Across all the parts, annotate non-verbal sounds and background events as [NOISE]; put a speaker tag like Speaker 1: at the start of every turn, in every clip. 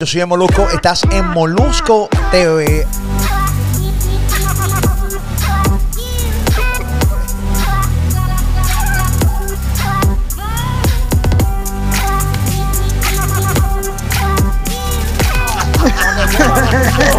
Speaker 1: Yo soy el Molusco, estás en Molusco TV. [LAUGHS]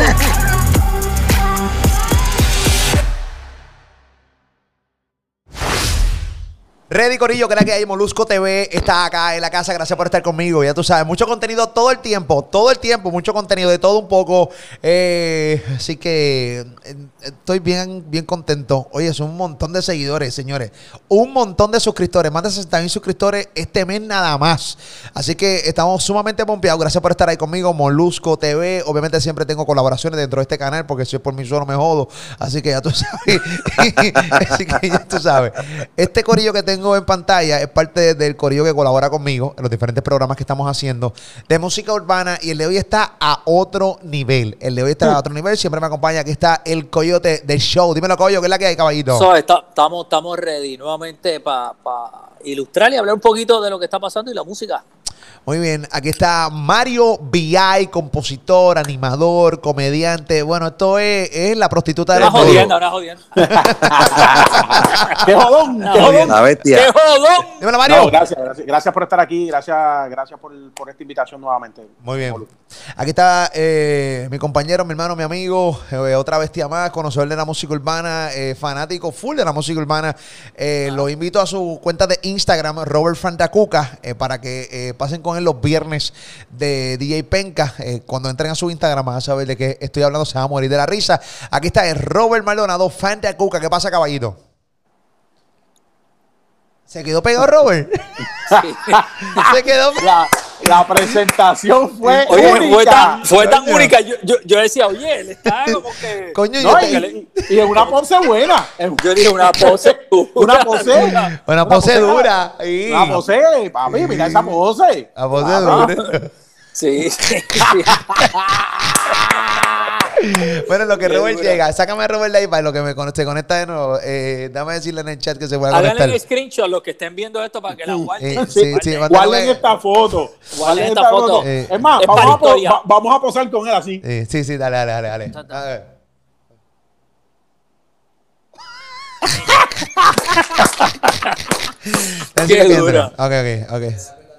Speaker 1: Ready Corillo, que es la que hay, Molusco TV está acá en la casa, gracias por estar conmigo, ya tú sabes, mucho contenido todo el tiempo, todo el tiempo, mucho contenido de todo un poco, eh, así que eh, estoy bien, bien contento, oye, es un montón de seguidores, señores, un montón de suscriptores, más de 60 mil suscriptores este mes nada más, así que estamos sumamente pompeados, gracias por estar ahí conmigo, Molusco TV, obviamente siempre tengo colaboraciones dentro de este canal, porque si es por mí solo me jodo, así que ya tú [LAUGHS] sabes, así que ya tú sabes, este Corillo que tengo en pantalla es parte del corillo que colabora conmigo en los diferentes programas que estamos haciendo de música urbana y el de hoy está a otro nivel. El de hoy está a otro nivel. Siempre me acompaña. Aquí está el coyote del show. Dímelo, coyo, ¿qué es la que hay, caballito?
Speaker 2: So, está- estamos, estamos ready nuevamente para ilustrar y hablar un poquito de lo que está pasando y la música.
Speaker 1: Muy bien. Aquí está Mario VI, compositor, animador, comediante. Bueno, esto es, es la prostituta del
Speaker 2: Una
Speaker 1: medio.
Speaker 2: jodienda, una jodienda. [LAUGHS]
Speaker 3: ¡Qué jodón! ¡Qué jodón!
Speaker 4: La bestia.
Speaker 2: ¡Qué jodón!
Speaker 1: Dímelo, Mario.
Speaker 3: No, gracias, gracias, gracias por estar aquí, gracias, gracias por, por esta invitación nuevamente.
Speaker 1: Muy bien. Aquí está eh, mi compañero, mi hermano, mi amigo, eh, otra bestia más, conocedor de la música urbana, eh, fanático full de la música urbana. Eh, Lo invito a su cuenta de Instagram, Robert Fantacuca, eh, para que eh, pasen con él los viernes de DJ Penca. Eh, cuando entren a su Instagram van a saber de qué estoy hablando, se van a morir de la risa. Aquí está el Robert Maldonado, Fantacuca. ¿Qué pasa, caballito? ¿Se quedó pegado [LAUGHS] Robert?
Speaker 2: Sí. [LAUGHS]
Speaker 1: Se quedó
Speaker 3: La, la presentación fue
Speaker 2: Oye,
Speaker 3: única.
Speaker 2: fue tan, fue tan
Speaker 1: Coño.
Speaker 2: única. Yo, yo, yo decía, oye, él está como que.
Speaker 1: Coño, yo
Speaker 3: No,
Speaker 1: te-
Speaker 3: y, y- y en una pose buena. En-
Speaker 2: Yo dije una pose.
Speaker 3: Una pose.
Speaker 1: Una pose dura. y-
Speaker 3: Una pose, papi, mira esa pose.
Speaker 1: La pose
Speaker 3: Ah,
Speaker 1: dura.
Speaker 2: Sí, sí. [LAUGHS] [LAUGHS] [LAUGHS]
Speaker 1: Bueno, en lo que Robert llega, sácame a Robert de ahí para lo que me se conecta de nuevo. Eh, dame decirle en el chat que se pueda
Speaker 2: Háganle
Speaker 1: conectar.
Speaker 2: el screenshot los que estén viendo esto para que la guarden.
Speaker 1: Eh, sí, sí,
Speaker 2: Guarden.
Speaker 3: esta foto. Guarden
Speaker 2: esta
Speaker 3: esta
Speaker 2: foto.
Speaker 1: Eh,
Speaker 3: Es más,
Speaker 2: es
Speaker 3: vamos a, po-
Speaker 2: historia.
Speaker 3: va- vamos a posar con él así.
Speaker 1: Eh, sí, sí, dale, dale, dale. dale. A ver. [LAUGHS]
Speaker 2: Qué dura.
Speaker 1: Ok, ok, ok.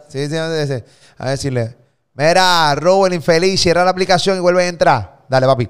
Speaker 1: Sí, sí, sí, sí. A decirle. Mira, Robert infeliz, cierra la aplicación y vuelve a entrar. Dale, papi.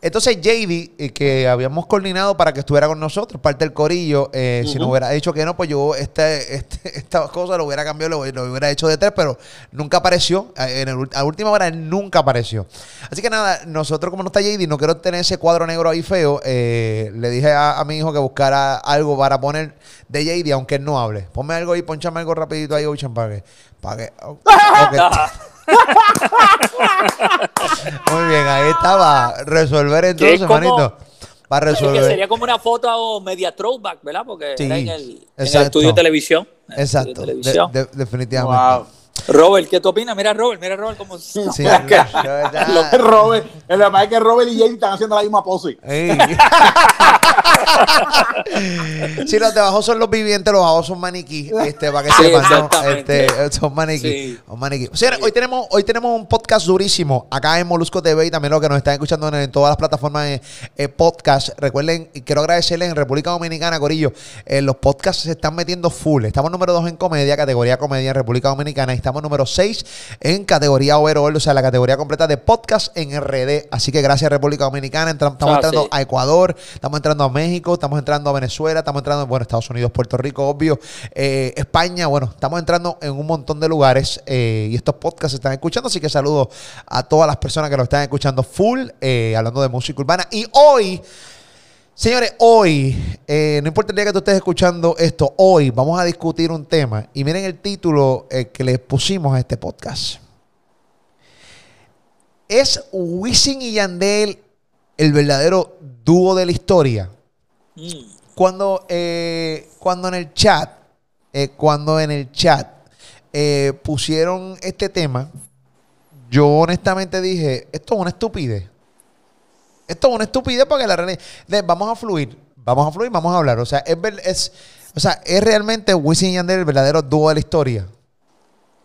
Speaker 1: Entonces, JD, eh, que habíamos coordinado para que estuviera con nosotros, parte del corillo, eh, si nos hubiera dicho que no, pues yo este, este, [LAUGHS] esta cosa lo hubiera cambiado, lo, lo hubiera hecho de tres, pero nunca apareció. En el a última hora él nunca apareció. Así que nada, nosotros como no está JD, no quiero tener ese cuadro negro ahí feo, eh, le dije a, a mi hijo que buscara algo para poner de JD, aunque él no hable. Ponme algo ahí, ponchame algo rapidito ahí, Ocean, para que... Para que. [LAUGHS] [LAUGHS] [LAUGHS] Muy bien, ahí estaba. Resolver entonces,
Speaker 2: como-
Speaker 1: manito. Para
Speaker 2: Es que
Speaker 1: resolver.
Speaker 2: sería como una foto media throwback, ¿verdad? Porque
Speaker 1: Sí,
Speaker 2: era en el, en el
Speaker 1: exacto.
Speaker 2: estudio de televisión.
Speaker 1: Exacto.
Speaker 2: de televisión.
Speaker 1: de- definitivamente.
Speaker 3: Wow.
Speaker 2: Robert, ¿qué tú opinas? Mira, Robert, mira, Robert, cómo.
Speaker 1: Sí, [LAUGHS] ya-
Speaker 3: Lo que Robert, [LAUGHS] el es que Robert y Jay están haciendo la misma pose.
Speaker 1: Ey. [LAUGHS] sí, los de abajo son los vivientes, los abajo son maniquí. Este, para que
Speaker 2: Sí,
Speaker 1: sepan, ¿no? Este, son maniquí.
Speaker 2: Sí.
Speaker 1: son maniquí. O sea, hoy tenemos, hoy tenemos un podcast durísimo acá en Molusco TV y también los que nos están escuchando en, en todas las plataformas de eh, podcast. Recuerden, y quiero agradecerles en República Dominicana, Corillo. eh, los podcasts se están metiendo full. Estamos número 2 en comedia, categoría comedia en República Dominicana. Y estamos número 6 en categoría overall, o sea, la categoría completa de podcast en RD. Así que gracias, República Dominicana. Entra- estamos
Speaker 2: Ah,
Speaker 1: entrando a Ecuador, estamos entrando a México, estamos entrando a Venezuela, estamos entrando, bueno, Estados Unidos, Puerto Rico, obvio, eh, España, bueno, estamos entrando en un montón de lugares eh, y estos podcasts se están escuchando, así que saludo a todas las personas que lo están escuchando full, eh, hablando de música urbana. Y hoy, señores, hoy, no importa el día que tú estés escuchando esto, hoy vamos a discutir un tema y miren el título que le pusimos a este podcast. ¿Es Wisin y Yandel el verdadero dúo de la historia?
Speaker 2: Mm.
Speaker 1: Cuando, eh, cuando en el chat, eh, cuando en el chat eh, pusieron este tema, yo honestamente dije, esto es una estupidez. Esto es una estupidez porque la realidad, de- vamos a fluir, vamos a fluir, vamos a hablar. O sea, es, es, o sea, es realmente Wisin y Yandel el verdadero dúo de la historia.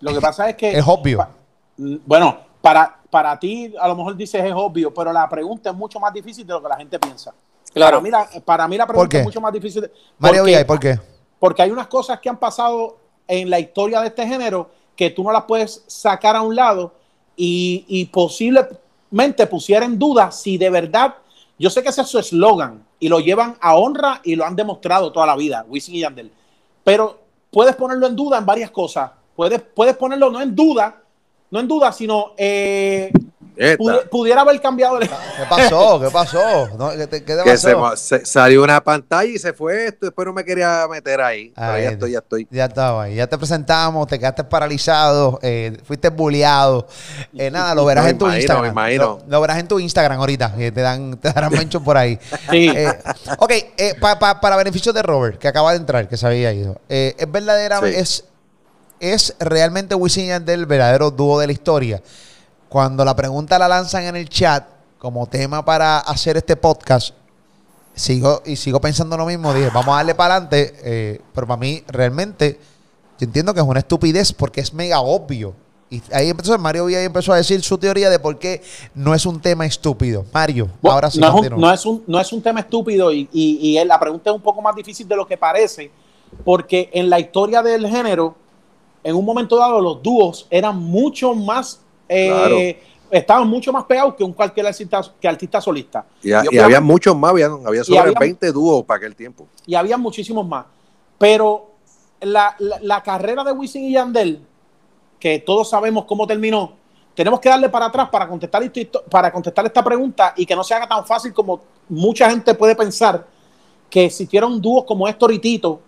Speaker 3: Lo que pasa es que.
Speaker 1: Es obvio.
Speaker 3: pa- mm, bueno, para, para ti a lo mejor dices es obvio, pero la pregunta es mucho más difícil de lo que la gente piensa.
Speaker 2: Claro.
Speaker 3: Para mí la, para mí la
Speaker 1: ¿Por
Speaker 3: pregunta
Speaker 1: qué?
Speaker 3: es mucho más difícil. de-
Speaker 1: Mario
Speaker 3: porque-
Speaker 1: Villay, ¿por qué?
Speaker 3: porque hay unas cosas que han pasado en la historia de este género que tú no las puedes sacar a un lado y, y posiblemente pusiera en duda si de verdad, yo sé que ese es su eslogan y lo llevan a honra y lo han demostrado toda la vida, Wisin y Yandel, pero puedes ponerlo en duda en varias cosas, puedes, puedes ponerlo no en duda, no en duda, sino eh, pudi- pudiera haber cambiado el... [LAUGHS]
Speaker 1: ¿Qué pasó? ¿Qué pasó? No, ¿Qué te, qué te
Speaker 4: que se,
Speaker 1: pasó?
Speaker 4: se- salió una pantalla y se fue esto, después no me quería meter ahí. Pero
Speaker 1: Ay,
Speaker 4: ya estoy, ya estoy.
Speaker 1: Ya estaba ahí, ya te presentamos, te quedaste paralizado, eh, fuiste bulleado. Eh, nada, lo verás en tu
Speaker 4: imagino,
Speaker 1: Instagram.
Speaker 4: me imagino.
Speaker 1: Lo, lo verás en tu Instagram ahorita, que te dan, te darán mention por ahí.
Speaker 3: Sí.
Speaker 1: Eh, ok, eh, pa- pa- para beneficio de Robert, que acaba de entrar, que se había ido. eh, es verdadera,
Speaker 4: Sí.
Speaker 1: es, es realmente Wisin y Yandel el verdadero dúo de la historia. Cuando la pregunta la lanzan en el chat como tema para hacer este podcast, sigo y sigo pensando lo mismo. Dije, vamos a darle para adelante. eh, pero para mí, realmente, yo entiendo que es una estupidez porque es mega obvio. Y ahí empezó Mario Villa empezó a decir su teoría de por qué no es un tema estúpido. Mario,
Speaker 3: Bueno,
Speaker 1: ahora sí
Speaker 3: no, es un, no, es un, no es un tema estúpido y, y- y la pregunta es un poco más difícil de lo que parece, porque en la historia del género, en un momento dado, los dúos eran mucho más, eh, estaban mucho más pegados que un cualquier artista, que artista solista.
Speaker 4: Y, a-
Speaker 3: Yo
Speaker 4: y
Speaker 3: creo-
Speaker 4: había muchos más, había, había sobre
Speaker 3: había-
Speaker 4: 20 dúos para aquel tiempo.
Speaker 3: y había muchísimos más. Pero la, la- la carrera de Wisin y Yandel, que todos sabemos cómo terminó, tenemos que darle para atrás para contestar, esto- para contestar esta pregunta y que no se haga tan fácil como mucha gente puede pensar que existieron dúos como Héctor y Tito,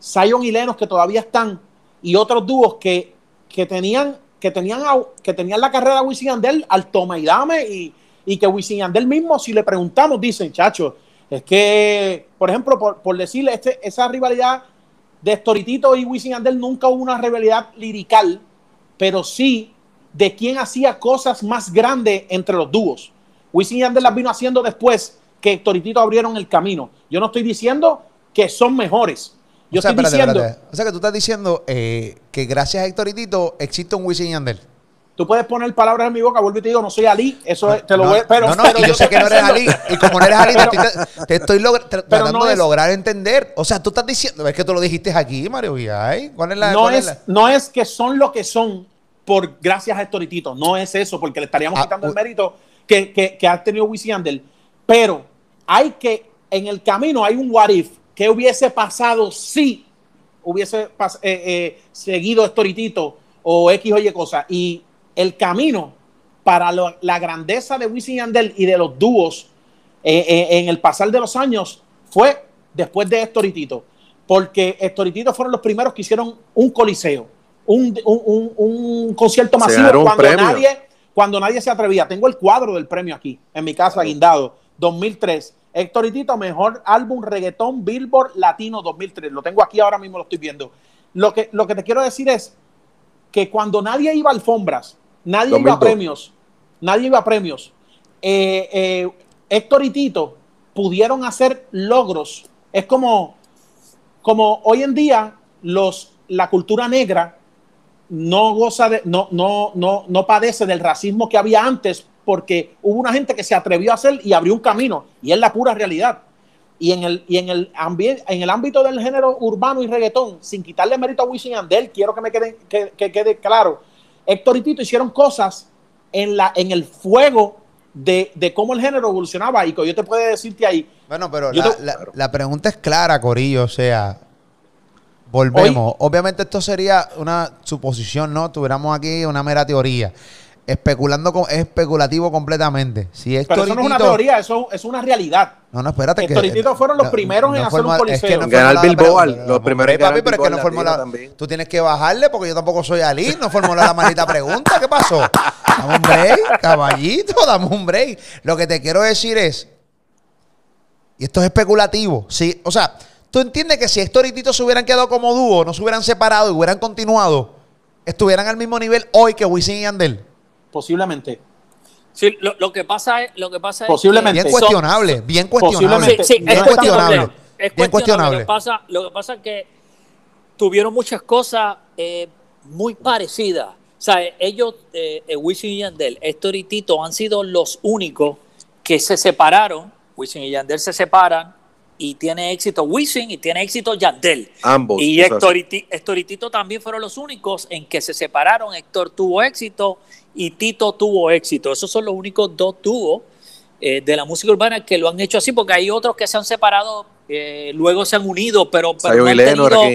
Speaker 3: Zion y Lenos que todavía están, y otros dúos que, que tenían que tenían que tenían la carrera de Wisin al toma y dame y, que Wisin Yandel mismo si le preguntamos dicen, chacho, es que, por ejemplo, por, por decirle, este, esa rivalidad de Storitito y Wisin Yandel nunca hubo una rivalidad lirical, pero sí de quién hacía cosas más grandes entre los dúos. Wisin Yandel las vino haciendo después que Storitito abrieron el camino. Yo no estoy diciendo que son mejores. Yo
Speaker 1: o sea,
Speaker 3: estoy
Speaker 1: espérate,
Speaker 3: diciendo,
Speaker 1: espérate. O sea, que tú estás diciendo eh, que gracias a Héctor y Tito existe un Wisin y Yandel.
Speaker 3: tú puedes poner palabras en mi boca, vuelvo y te digo, no soy Ali, eso es- te lo
Speaker 1: no,
Speaker 3: voy, pero,
Speaker 1: no, no,
Speaker 3: pero
Speaker 1: yo sé que no eres Ali. Y como no eres Ali, te
Speaker 3: Pero-
Speaker 1: estoy, te estoy logra- tra-
Speaker 3: pero
Speaker 1: tratando
Speaker 3: no
Speaker 1: de
Speaker 3: es-
Speaker 1: lograr entender. O sea, tú estás diciendo, es que tú lo dijiste aquí, Mario Villay. ¿Cuál es la
Speaker 3: no
Speaker 1: cuál
Speaker 3: es,
Speaker 1: la-
Speaker 3: no es que son lo que son por gracias a Storitito, no es eso, porque le estaríamos
Speaker 1: Ah,
Speaker 3: quitando el mérito que, que, que ha tenido Wisin y Yandel. Pero hay que, en el camino hay un what if, ¿qué hubiese pasado si hubiese pas- eh, eh, seguido Storitito o X o Y cosa? Y el camino para lo- la grandeza de Wisin y Yandel y de los dúos eh, en el pasar de los años fue después de Storitito. Porque Storitito fueron los primeros que hicieron un coliseo, un, un- un- un concierto masivo cuando
Speaker 4: premio.
Speaker 3: nadie, cuando nadie se atrevía. Tengo el cuadro del premio aquí, en mi casa, guindado, 2003. Héctor y Tito, mejor álbum reggaetón Billboard Latino 2003. Lo tengo aquí ahora mismo, lo estoy viendo. Lo que, lo que te quiero decir es que cuando nadie iba a alfombras, nadie iba a
Speaker 4: 2002.
Speaker 3: premios, nadie iba a premios, eh, eh, Héctor y Tito pudieron hacer logros. Es como, como hoy en día los, la cultura negra no goza de, no, no, no, no padece del racismo que había antes porque hubo una gente que se atrevió a hacer y abrió un camino y es la pura realidad. Y en el, y en el, ambiente, en el ámbito del género urbano y reggaetón, sin quitarle mérito a Wisin y Yandel, quiero que me quede, que, que quede claro, Héctor y Tito hicieron cosas en, la, en el fuego de, de cómo el género evolucionaba y que yo te puedo decirte ahí,
Speaker 1: Bueno, pero
Speaker 3: Yo
Speaker 1: la,
Speaker 3: te-
Speaker 1: la- la pregunta es clara, Corillo. O sea, volvemos. Obviamente esto sería una suposición, ¿no? Tuviéramos aquí una mera teoría. Especulando, con, es especulativo completamente. Si Héctor
Speaker 3: pero eso no es una teoría, eso es una realidad.
Speaker 1: No, no, espérate.
Speaker 3: Tito fueron los primeros en hacer un coliseo.
Speaker 1: es que no
Speaker 4: Ganar
Speaker 1: la
Speaker 4: Billboard, los primeros en
Speaker 1: papi, pero es que no
Speaker 4: latino también.
Speaker 1: Tú tienes que bajarle porque yo tampoco soy Ali. No formula la maldita pregunta. ¿Qué pasó? Dame un break, caballito, dame un break. Lo que te quiero decir es, y esto es especulativo, sí, o sea, tú entiendes que si Héctor y Tito se hubieran quedado como dúo, no se hubieran separado y hubieran continuado, estuvieran al mismo nivel hoy que Wisin y Yandel.
Speaker 3: Posiblemente.
Speaker 2: Sí, lo, lo que pasa es, lo que pasa es
Speaker 3: Posiblemente.
Speaker 1: Bien
Speaker 2: son-
Speaker 1: cuestionable, bien cuestionable.
Speaker 3: Posiblemente.
Speaker 2: Sí, sí,
Speaker 1: bien
Speaker 2: es
Speaker 1: cuestionable.
Speaker 2: cuestionable. Es
Speaker 1: Bien
Speaker 2: cuestionable. Lo que pasa, lo que pasa es que tuvieron muchas cosas eh, muy parecidas. O sea, ellos, eh, eh, Wisin y Yandel, Héctor y Tito han sido los únicos que se separaron. Wisin y Yandel se separan y tiene éxito Wisin y tiene éxito Yandel.
Speaker 4: Ambos.
Speaker 2: Y Héctor y, Héctor y Tito también fueron los únicos en que se separaron. Héctor tuvo éxito y Tito tuvo éxito. Esos son los únicos dos dúos eh, de la música urbana que lo han hecho así, porque hay otros que se han separado, eh, luego se han unido, pero, pero
Speaker 4: Sayo
Speaker 2: no han
Speaker 4: Lenor,
Speaker 2: tenido-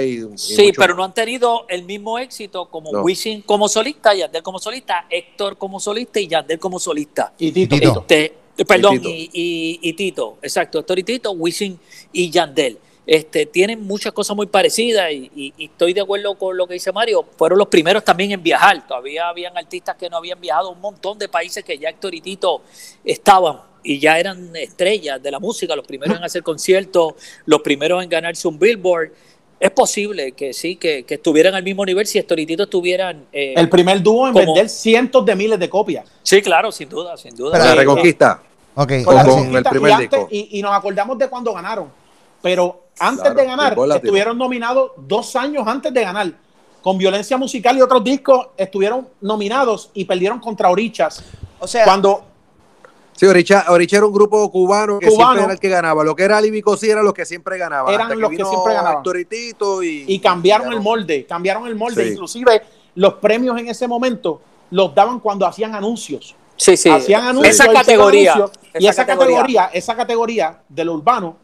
Speaker 4: y
Speaker 2: Sí,
Speaker 4: mucho
Speaker 2: pero no han tenido el mismo éxito como
Speaker 4: No.
Speaker 2: Wisin como solista, Yandel como solista, Héctor como solista y Yandel como solista.
Speaker 3: Y Tito.
Speaker 1: Tito.
Speaker 3: Tito.
Speaker 2: Este, perdón,
Speaker 4: Tito.
Speaker 2: y, y- y Tito, exacto, Héctor y Tito, Wisin y Yandel. Este, tienen muchas cosas muy parecidas y, y- y estoy de acuerdo con lo que dice Mario. Fueron los primeros también en viajar. Todavía habían artistas que no habían viajado a un montón de países que ya Héctor y Tito estaban y ya eran estrellas de la música, los primeros en hacer conciertos, los primeros en ganarse un Billboard. Es posible que sí, que, que estuvieran al mismo nivel si Héctor y Tito estuvieran. eh,
Speaker 3: El primer dúo en
Speaker 2: Como-
Speaker 3: vender cientos de miles de copias.
Speaker 2: sí, claro, sin duda, sin duda.
Speaker 1: Pero-
Speaker 4: La
Speaker 1: Sí.
Speaker 4: Reconquista.
Speaker 1: Ok,
Speaker 3: Con
Speaker 4: el primer
Speaker 3: y, antes-
Speaker 4: disco.
Speaker 3: y- y nos acordamos de cuando ganaron. Pero antes
Speaker 4: Claro,
Speaker 3: de ganar, estuvieron nominados dos años antes de ganar. Con violencia musical y otros discos estuvieron nominados y perdieron contra Orichas.
Speaker 1: O sea,
Speaker 3: Cuando
Speaker 4: Sí, Oricha, Oricha era un grupo cubano que
Speaker 3: Cubano.
Speaker 4: siempre era el que ganaba. Lo que era Alibi sí eran los que siempre ganaban.
Speaker 3: Eran
Speaker 4: hasta
Speaker 3: los que
Speaker 4: vino
Speaker 3: siempre ganaban.
Speaker 4: Y y,
Speaker 3: cambiaron el molde, cambiaron el molde.
Speaker 4: Sí.
Speaker 3: Inclusive los premios en ese momento los daban cuando hacían anuncios.
Speaker 2: Sí, sí.
Speaker 3: hacían anuncios.
Speaker 2: Esa categoría.
Speaker 3: anuncios, y esa categoría, esa categoría de lo urbano,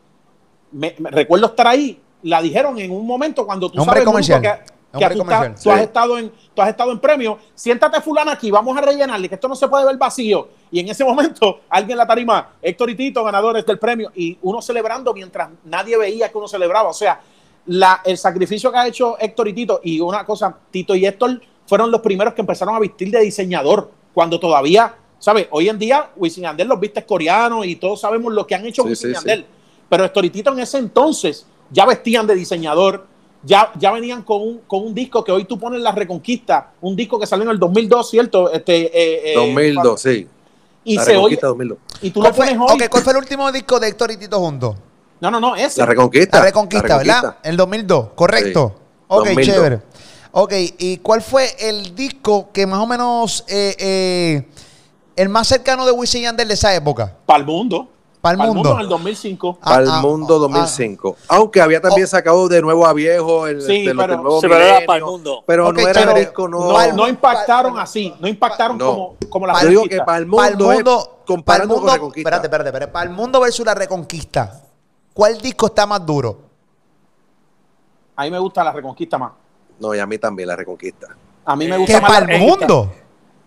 Speaker 3: me, me- recuerdo estar ahí, la dijeron en un momento cuando tú
Speaker 1: Hombre
Speaker 3: sabes
Speaker 1: comercial.
Speaker 3: Que, tú,
Speaker 1: comercial.
Speaker 3: estás- tú has
Speaker 4: Sí.
Speaker 3: estado en tú has estado en premio, siéntate fulana aquí, vamos a rellenarle, que esto no se puede ver vacío. Y en ese momento, [LAUGHS] alguien en la tarima, Héctor y Tito, ganadores del premio, y uno celebrando mientras nadie veía que uno celebraba. O sea, la, el sacrificio que ha hecho Héctor y Tito, y una cosa, Tito y Héctor fueron los primeros que empezaron a vestir de diseñador, cuando todavía, ¿sabes? Hoy en día, Wisin Yandel los vistes coreanos y todos sabemos lo que han hecho
Speaker 4: Sí,
Speaker 3: Wisin y
Speaker 4: sí,
Speaker 3: Yandel. Pero Héctor y Tito en ese entonces ya vestían de diseñador, ya, ya venían con un, con un disco que hoy tú pones La Reconquista, un disco que salió en el 2002, ¿cierto? Este, eh, eh,
Speaker 4: 2002, sí.
Speaker 3: Y
Speaker 4: La
Speaker 3: se oye,
Speaker 4: Reconquista 2002.
Speaker 3: y tú lo
Speaker 1: ¿Cuál fue,
Speaker 3: pones hoy.
Speaker 1: ok, ¿cuál fue el último disco de Héctor y Tito?
Speaker 3: No, no, no, ese.
Speaker 4: La Reconquista.
Speaker 1: La Reconquista,
Speaker 4: La
Speaker 1: ¿verdad? El 2002, correcto.
Speaker 4: Sí,
Speaker 1: Ok,
Speaker 4: 2002.
Speaker 1: chévere. Ok, ¿y cuál fue el disco que más o menos eh, eh, el más cercano de Wisin y Yandel de esa época?
Speaker 3: Para el mundo.
Speaker 1: Pa'l
Speaker 3: Pa'l
Speaker 1: mundo.
Speaker 3: en el 2005.
Speaker 1: Ah,
Speaker 4: Al
Speaker 1: ah,
Speaker 4: mundo
Speaker 1: ah,
Speaker 4: 2005. Aunque había también
Speaker 1: Oh.
Speaker 4: sacado de nuevo a viejo el
Speaker 3: Sí,
Speaker 4: de los
Speaker 3: pero-
Speaker 4: nuevo
Speaker 2: Sí, pero era para el mundo.
Speaker 4: Pero no era
Speaker 1: chévere.
Speaker 4: disco, no.
Speaker 3: No, no impactaron así, no impactaron
Speaker 4: No.
Speaker 3: como, como la
Speaker 4: Yo digo que para el
Speaker 1: Para el
Speaker 4: mundo, es
Speaker 1: mundo,
Speaker 4: comparando
Speaker 1: pa'l
Speaker 4: con
Speaker 1: mundo,
Speaker 4: Reconquista.
Speaker 1: espérate, espérate, espérate. Para el mundo versus la Reconquista, ¿cuál disco está más duro?
Speaker 3: A mí me gusta la Reconquista más.
Speaker 4: No, y a mí también la Reconquista.
Speaker 3: A mí me
Speaker 2: Eh,
Speaker 3: gusta
Speaker 1: ¿Que
Speaker 3: más
Speaker 1: para
Speaker 3: la
Speaker 1: el mundo?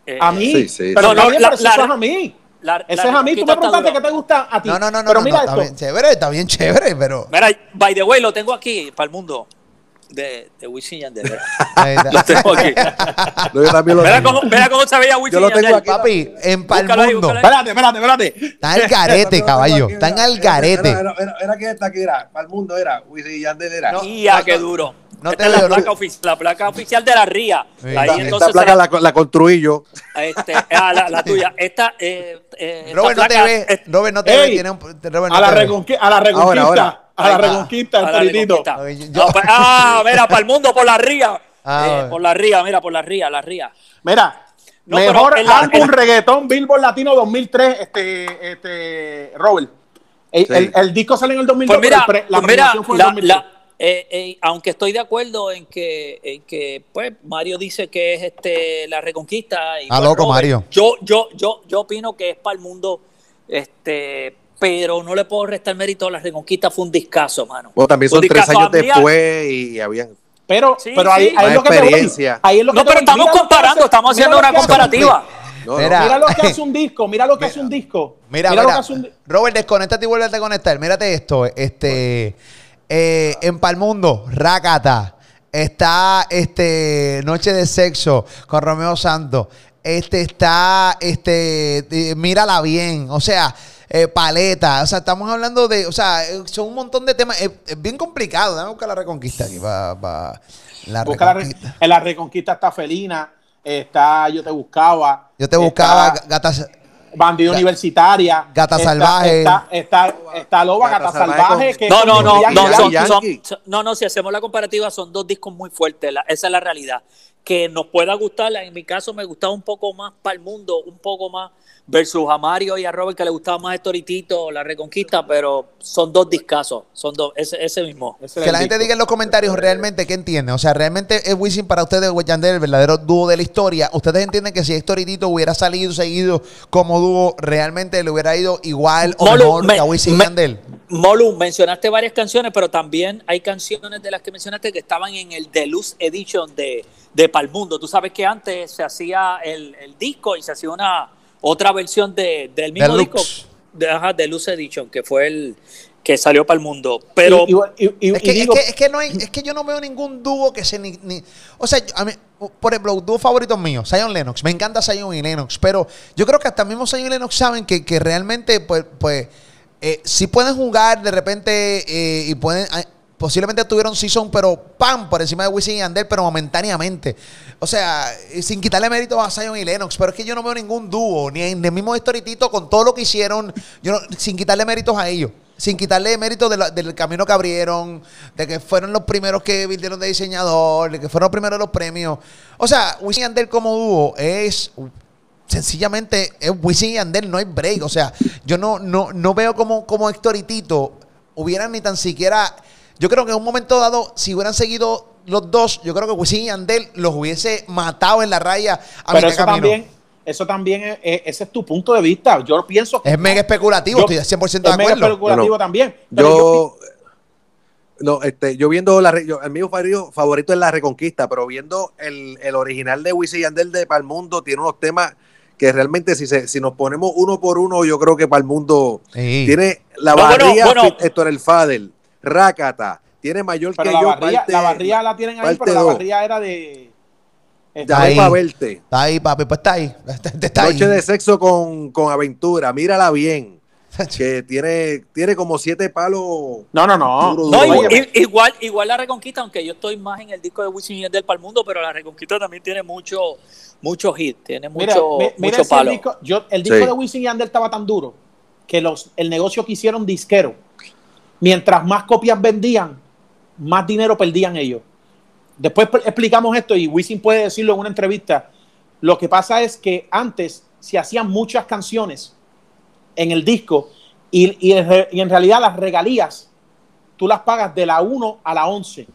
Speaker 2: Eh,
Speaker 3: A mí.
Speaker 4: Sí, sí,
Speaker 3: pero
Speaker 2: No,
Speaker 3: bien,
Speaker 2: la-
Speaker 3: pero
Speaker 2: la-
Speaker 3: a mí.
Speaker 2: La-
Speaker 3: Ese
Speaker 2: la
Speaker 3: es a mí. Tú me preguntaste qué te gusta a ti.
Speaker 1: No, no, no, no,
Speaker 3: Pero
Speaker 1: no,
Speaker 3: mira
Speaker 1: no, está
Speaker 3: esto.
Speaker 1: bien chévere, está bien chévere, pero...
Speaker 2: Mira, by the way, lo tengo aquí para el mundo de, de Wisin y Yandel.
Speaker 1: Está.
Speaker 2: Lo tengo aquí.
Speaker 4: No, yo también lo
Speaker 2: Mira
Speaker 4: tengo.
Speaker 2: cómo, mira cómo se veía Wisin
Speaker 4: Yo lo tengo aquí.
Speaker 1: Papi, en Pal
Speaker 2: Búscalo ahí,
Speaker 1: Mundo.
Speaker 2: búscalo ahí.
Speaker 3: Espérate, espérate, espérate.
Speaker 1: Está el garete, caballo. Está en el garete.
Speaker 4: Era, que esta que era, para el mundo era, Wisin y Yandel era.
Speaker 1: No,
Speaker 2: Ya, qué duro.
Speaker 1: No
Speaker 2: Esta
Speaker 1: te
Speaker 2: es la
Speaker 1: veo,
Speaker 2: placa,
Speaker 1: no.
Speaker 2: ofici- la placa oficial de la RIA.
Speaker 1: Sí.
Speaker 2: Ahí
Speaker 1: Esta
Speaker 2: entonces
Speaker 4: Esta placa la, la construí yo.
Speaker 2: este, ah, la, la [LAUGHS] tuya. Esta, eh, eh, esta
Speaker 1: Robert no te
Speaker 2: placa-
Speaker 1: ve,
Speaker 2: es-
Speaker 1: Robert no te ve,
Speaker 3: Ey,
Speaker 1: tiene un, Robert no
Speaker 3: A la,
Speaker 1: te ve.
Speaker 3: a la Reconquista.
Speaker 4: ahora.
Speaker 3: A la
Speaker 1: Ahí va.
Speaker 3: Reconquista,
Speaker 2: a la
Speaker 3: el.
Speaker 2: Reconquista.
Speaker 1: Oye, yo-
Speaker 2: No, pues, ah, mira, para el mundo, por la RIA.
Speaker 1: Ah,
Speaker 2: Eh, por la RIA, mira, por la RIA, la RIA.
Speaker 3: Mira,
Speaker 2: No,
Speaker 3: mejor álbum reggaetón Billboard Latino 2003, este, este, Robert. El,
Speaker 4: Sí.
Speaker 3: el- el disco sale en el 2002,
Speaker 2: Pues mira,
Speaker 3: pero el la
Speaker 2: pues mira,
Speaker 3: fue en el
Speaker 2: la-
Speaker 3: 2003.
Speaker 2: la- eh, eh, aunque estoy de acuerdo en que, en que pues Mario dice que es este la reconquista. y,
Speaker 1: Ah,
Speaker 2: pues,
Speaker 1: loco,
Speaker 2: Robert,
Speaker 1: Mario.
Speaker 2: Yo, yo, yo, yo opino que es para el mundo, este, pero no le puedo restar mérito a la reconquista, fue un discazo, mano.
Speaker 4: Bueno, también son tres años después y habían.
Speaker 3: Pero,
Speaker 2: Sí,
Speaker 3: pero ahí,
Speaker 2: sí.
Speaker 3: ahí es lo que voy.
Speaker 4: experiencia.
Speaker 3: Ahí es lo que
Speaker 2: No, pero
Speaker 3: voy.
Speaker 2: estamos
Speaker 3: Mira
Speaker 2: comparando,
Speaker 3: hace-
Speaker 2: estamos
Speaker 3: mira
Speaker 2: haciendo una comparativa.
Speaker 4: No, no.
Speaker 1: Mira.
Speaker 3: Mira lo que hace un disco, mira lo que [LAUGHS] hace un disco.
Speaker 1: Mira,
Speaker 3: lo que
Speaker 1: mira,
Speaker 3: hace un di-
Speaker 1: Robert, desconéctate y vuelve a conectar. Mírate esto. Este, eh, en Palmundo, Rakata. Está este Noche de Sexo con Romeo Santos. Este está, este, eh, mírala bien. O sea, eh, paleta. O sea, estamos hablando de, o sea, eh, son un montón de temas. Es, es bien complicado. Déjame buscar la reconquista aquí la
Speaker 3: Busca la re-
Speaker 1: reconquista.
Speaker 3: en la Reconquista está Felina, está Yo te buscaba.
Speaker 1: Yo te buscaba
Speaker 3: está
Speaker 1: gatas.
Speaker 3: Bandido Universitaria.
Speaker 1: Gata
Speaker 3: está-
Speaker 1: Salvaje.
Speaker 3: Está, está, está Loba,
Speaker 4: Gata
Speaker 3: Gata,
Speaker 4: Salvaje
Speaker 3: Salvaje.
Speaker 4: con-
Speaker 3: que
Speaker 2: No, no, no, no, son,
Speaker 4: Yankee.
Speaker 2: son- son- no, no, si hacemos la comparativa, son dos discos muy fuertes, la- esa es la realidad. Que nos pueda gustar. En mi caso me gustaba un poco más para el mundo, un poco más versus a Mario y a Robert que le gustaba más Toritito, La Reconquista, pero son dos discasos, son dos, ese, ese mismo.
Speaker 3: Ese
Speaker 1: Que la gente diga en los comentarios realmente qué entiende. O sea, realmente es Wisin para ustedes, Yandel, el verdadero dúo de la historia. Ustedes entienden que si Héctor y Tito hubiera salido seguido como dúo, realmente le hubiera ido igual o
Speaker 2: Molu,
Speaker 1: mejor
Speaker 2: me-
Speaker 1: que a Wisin y
Speaker 2: me-
Speaker 1: Yandel.
Speaker 2: Molu, mencionaste varias canciones, pero también hay canciones de las que mencionaste que estaban en el Deluxe Edition de, de Palmundo. Tú sabes que antes se hacía el, el disco y se hacía una otra versión de, del mismo
Speaker 1: Deluxe.
Speaker 2: disco, de, ajá, Deluxe Edition, que fue el que salió para el mundo. Pero
Speaker 1: Es que, yo no veo ningún dúo que se ni, ni- o sea, a mí, por ejemplo, los dúos favoritos míos, Zion Lennox, me encanta Zion y Lennox, pero yo creo que hasta mismo Zion y Lennox saben que, que realmente, pues, pues, eh, sí pueden jugar de repente eh, y pueden, ah, posiblemente tuvieron season, pero pam, por encima de Wisin y Yandel, pero momentáneamente. O sea, sin quitarle mérito a Zion y Lennox, pero es que yo no veo ningún dúo, ni en el mismo historitito con todo lo que hicieron, yo sin quitarle méritos a ellos. Sin quitarle mérito de del camino que abrieron, de que fueron los primeros que vistieron de diseñador, de que fueron los primeros los premios. O sea, Wisin y Yandel como dúo es sencillamente es Wisin y Yandel, no hay break. O sea, yo no, no, no veo como, como Héctor hubieran ni tan siquiera. Yo creo que en un momento dado, si hubieran seguido los dos, yo creo que Wisin y Yandel los hubiese matado en la raya a
Speaker 3: pero eso
Speaker 1: camino.
Speaker 3: también, eso también es, es- ese es tu punto de vista. Yo pienso que
Speaker 1: Es mega especulativo,
Speaker 3: Yo-
Speaker 1: estoy 100% de
Speaker 3: es mega
Speaker 1: acuerdo.
Speaker 3: especulativo también. pero
Speaker 4: Yo, no, este, yo viendo la, re- yo- el mío favorito, favorito es la Reconquista, pero viendo el, el original de Wisin y Yandel de Palmundo tiene unos temas que realmente si se, si nos ponemos uno por uno, yo creo que Palmundo
Speaker 1: Sí.
Speaker 4: tiene la
Speaker 2: No,
Speaker 4: barría
Speaker 2: bueno.
Speaker 4: Héctor el Fadel, Rácata, tiene mayor
Speaker 3: pero
Speaker 4: que
Speaker 3: la
Speaker 4: yo,
Speaker 3: barría,
Speaker 4: parte-
Speaker 3: la barría la tienen ahí, pero la
Speaker 4: dos.
Speaker 3: barría era de.
Speaker 1: Está ahí.
Speaker 4: pa' verte.
Speaker 1: Está ahí, papi, pues está ahí. Está, está ahí.
Speaker 4: Noche de sexo con, con aventura, mírala bien. [LAUGHS] Que tiene, tiene como siete palos.
Speaker 3: No, no, no.
Speaker 4: Duro,
Speaker 2: No,
Speaker 4: duro.
Speaker 2: igual, igual, igual la Reconquista, aunque yo estoy más en el disco de Wisin y Yandel para el mundo, pero la Reconquista también tiene mucho, mucho hit, tiene
Speaker 3: Mira,
Speaker 2: mucho,
Speaker 3: mi- mira
Speaker 2: mucho
Speaker 3: si
Speaker 2: palo.
Speaker 3: El disco, yo, el disco
Speaker 4: Sí.
Speaker 3: de Wisin y Yandel estaba tan duro que los, el negocio que hicieron disquero, mientras más copias vendían, más dinero perdían ellos. Después pl- explicamos esto y Wisin puede decirlo en una entrevista. Lo que pasa es que antes se hacían muchas canciones en el disco y, y en re- y en realidad las regalías tú las pagas de la 1 a la 11.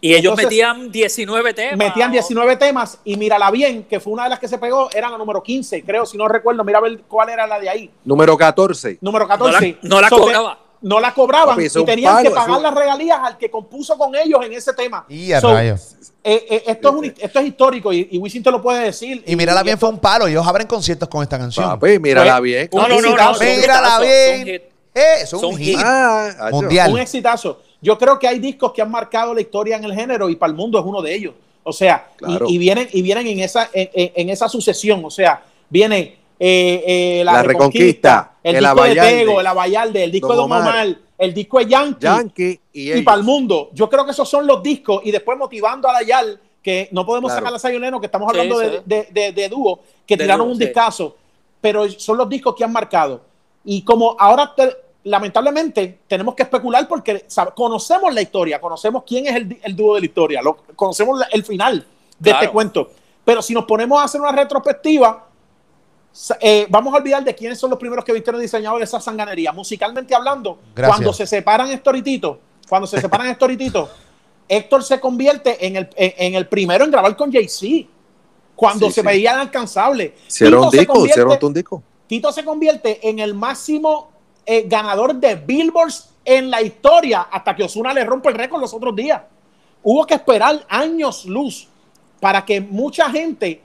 Speaker 2: Y ellos
Speaker 3: Entonces,
Speaker 2: metían 19 temas.
Speaker 3: Metían 19 temas y mírala bien, que fue una de las que se pegó, era la número 15, creo, si no recuerdo, mira a ver cuál era la de ahí.
Speaker 4: Número 14.
Speaker 3: Número
Speaker 2: No la,
Speaker 3: 14.
Speaker 2: no la
Speaker 3: So,
Speaker 2: cobraba.
Speaker 3: No la cobraban
Speaker 4: Papi,
Speaker 3: y tenían
Speaker 4: palo,
Speaker 3: que pagar
Speaker 4: eso-
Speaker 3: las regalías al que compuso con ellos en ese tema.
Speaker 1: Y a
Speaker 3: So,
Speaker 1: rayos.
Speaker 3: eh, eh, esto, es un- esto es histórico y, y Wisin te lo puede decir.
Speaker 1: Y mírala bien,
Speaker 3: esto-
Speaker 1: fue un palo. Ellos abren conciertos con esta canción.
Speaker 4: Papi, mírala bien.
Speaker 3: un
Speaker 2: No, no, no, no.
Speaker 3: exitazo.
Speaker 2: son
Speaker 1: Mírala bien. Eh, es
Speaker 2: Son
Speaker 1: un hit.
Speaker 2: hit.
Speaker 4: Ah.
Speaker 1: Mundial.
Speaker 3: Un exitazo. Yo creo que hay discos que han marcado la historia en el género y para el mundo es uno de ellos. O sea, y-
Speaker 4: Claro.
Speaker 3: y, vienen, y vienen en esa, en, en- en esa sucesión. O sea, viene eh, eh, la,
Speaker 4: La
Speaker 3: Reconquista,
Speaker 4: Reconquista,
Speaker 3: el,
Speaker 4: el
Speaker 3: disco
Speaker 4: Abayalde,
Speaker 3: de Tego, el Abayalde, el disco
Speaker 4: Don
Speaker 3: de Don
Speaker 4: Omar,
Speaker 3: Omar, el disco de Yankee,
Speaker 4: Yankee y
Speaker 3: y para el mundo. Yo creo que esos son los discos y después motivando a Dayal, que no podemos
Speaker 4: Claro.
Speaker 3: sacar a Sayoneno, que estamos hablando de,
Speaker 2: sí.
Speaker 3: de, de- de dúo, que
Speaker 2: De
Speaker 3: tiraron
Speaker 2: dúo,
Speaker 3: un
Speaker 2: sí.
Speaker 3: discazo, pero son los discos que han marcado. Y como ahora, te- lamentablemente, tenemos que especular porque sabe- conocemos la historia, conocemos quién es el, el dúo de la historia, lo, conocemos la- el final de
Speaker 2: Claro.
Speaker 3: este cuento. Pero si nos ponemos a hacer una retrospectiva, eh, vamos a olvidar de quiénes son los primeros que vistieron diseñadores de esa sanganería. Musicalmente hablando,
Speaker 1: Gracias.
Speaker 3: cuando se separan Héctor y Tito, cuando se separan [LAUGHS] Héctor y Tito, Héctor se convierte en el, en, en el primero en grabar con Jay-Z. Cuando
Speaker 4: Sí,
Speaker 3: se
Speaker 4: sí.
Speaker 3: veía inalcanzable.
Speaker 4: Hicieron un
Speaker 3: Tito se
Speaker 4: disco,
Speaker 3: convierte-
Speaker 4: hicieron un disco.
Speaker 3: Tito se convierte en el máximo eh, ganador de Billboards en la historia hasta que Osuna le rompe el récord los otros días. Hubo que esperar años luz para que mucha gente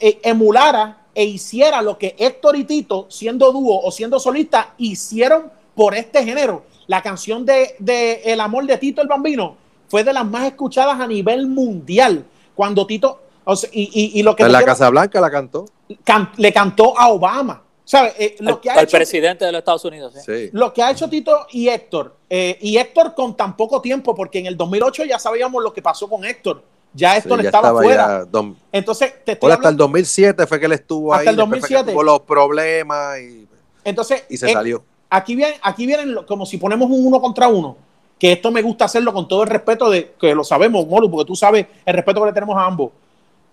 Speaker 3: eh, emulara e hiciera lo que Héctor y Tito, siendo dúo o siendo solista, hicieron por este género. La canción de, de El amor de Tito el Bambino fue de las más escuchadas a nivel mundial. Cuando Tito, o sea, y, y- y lo que
Speaker 4: En la
Speaker 3: quiero-
Speaker 4: Casa Blanca la cantó.
Speaker 3: can- le cantó a Obama. ¿Sabes? Eh, lo,
Speaker 2: Al,
Speaker 3: que ha hecho,
Speaker 2: presidente de los Estados Unidos.
Speaker 3: lo que ha hecho Tito y Héctor, eh, y Héctor con tan poco tiempo, porque en el 2008 ya sabíamos lo que pasó con Héctor. Ya
Speaker 4: Sí,
Speaker 3: Héctor
Speaker 4: ya
Speaker 3: estaba, fuera.
Speaker 4: ya, don-
Speaker 3: Entonces, te estoy
Speaker 4: hasta el
Speaker 3: hablando-
Speaker 4: 2007 fue que él estuvo
Speaker 3: Hasta
Speaker 4: ahí.
Speaker 3: el
Speaker 4: fue que
Speaker 3: 2007.
Speaker 4: Tuvo los problemas y,
Speaker 3: entonces
Speaker 4: y se salió.
Speaker 3: Aquí vienen, aquí vienen como si ponemos un uno contra uno. que esto me gusta hacerlo con todo el respeto de que lo sabemos, Molu, porque tú sabes el respeto que le tenemos a ambos.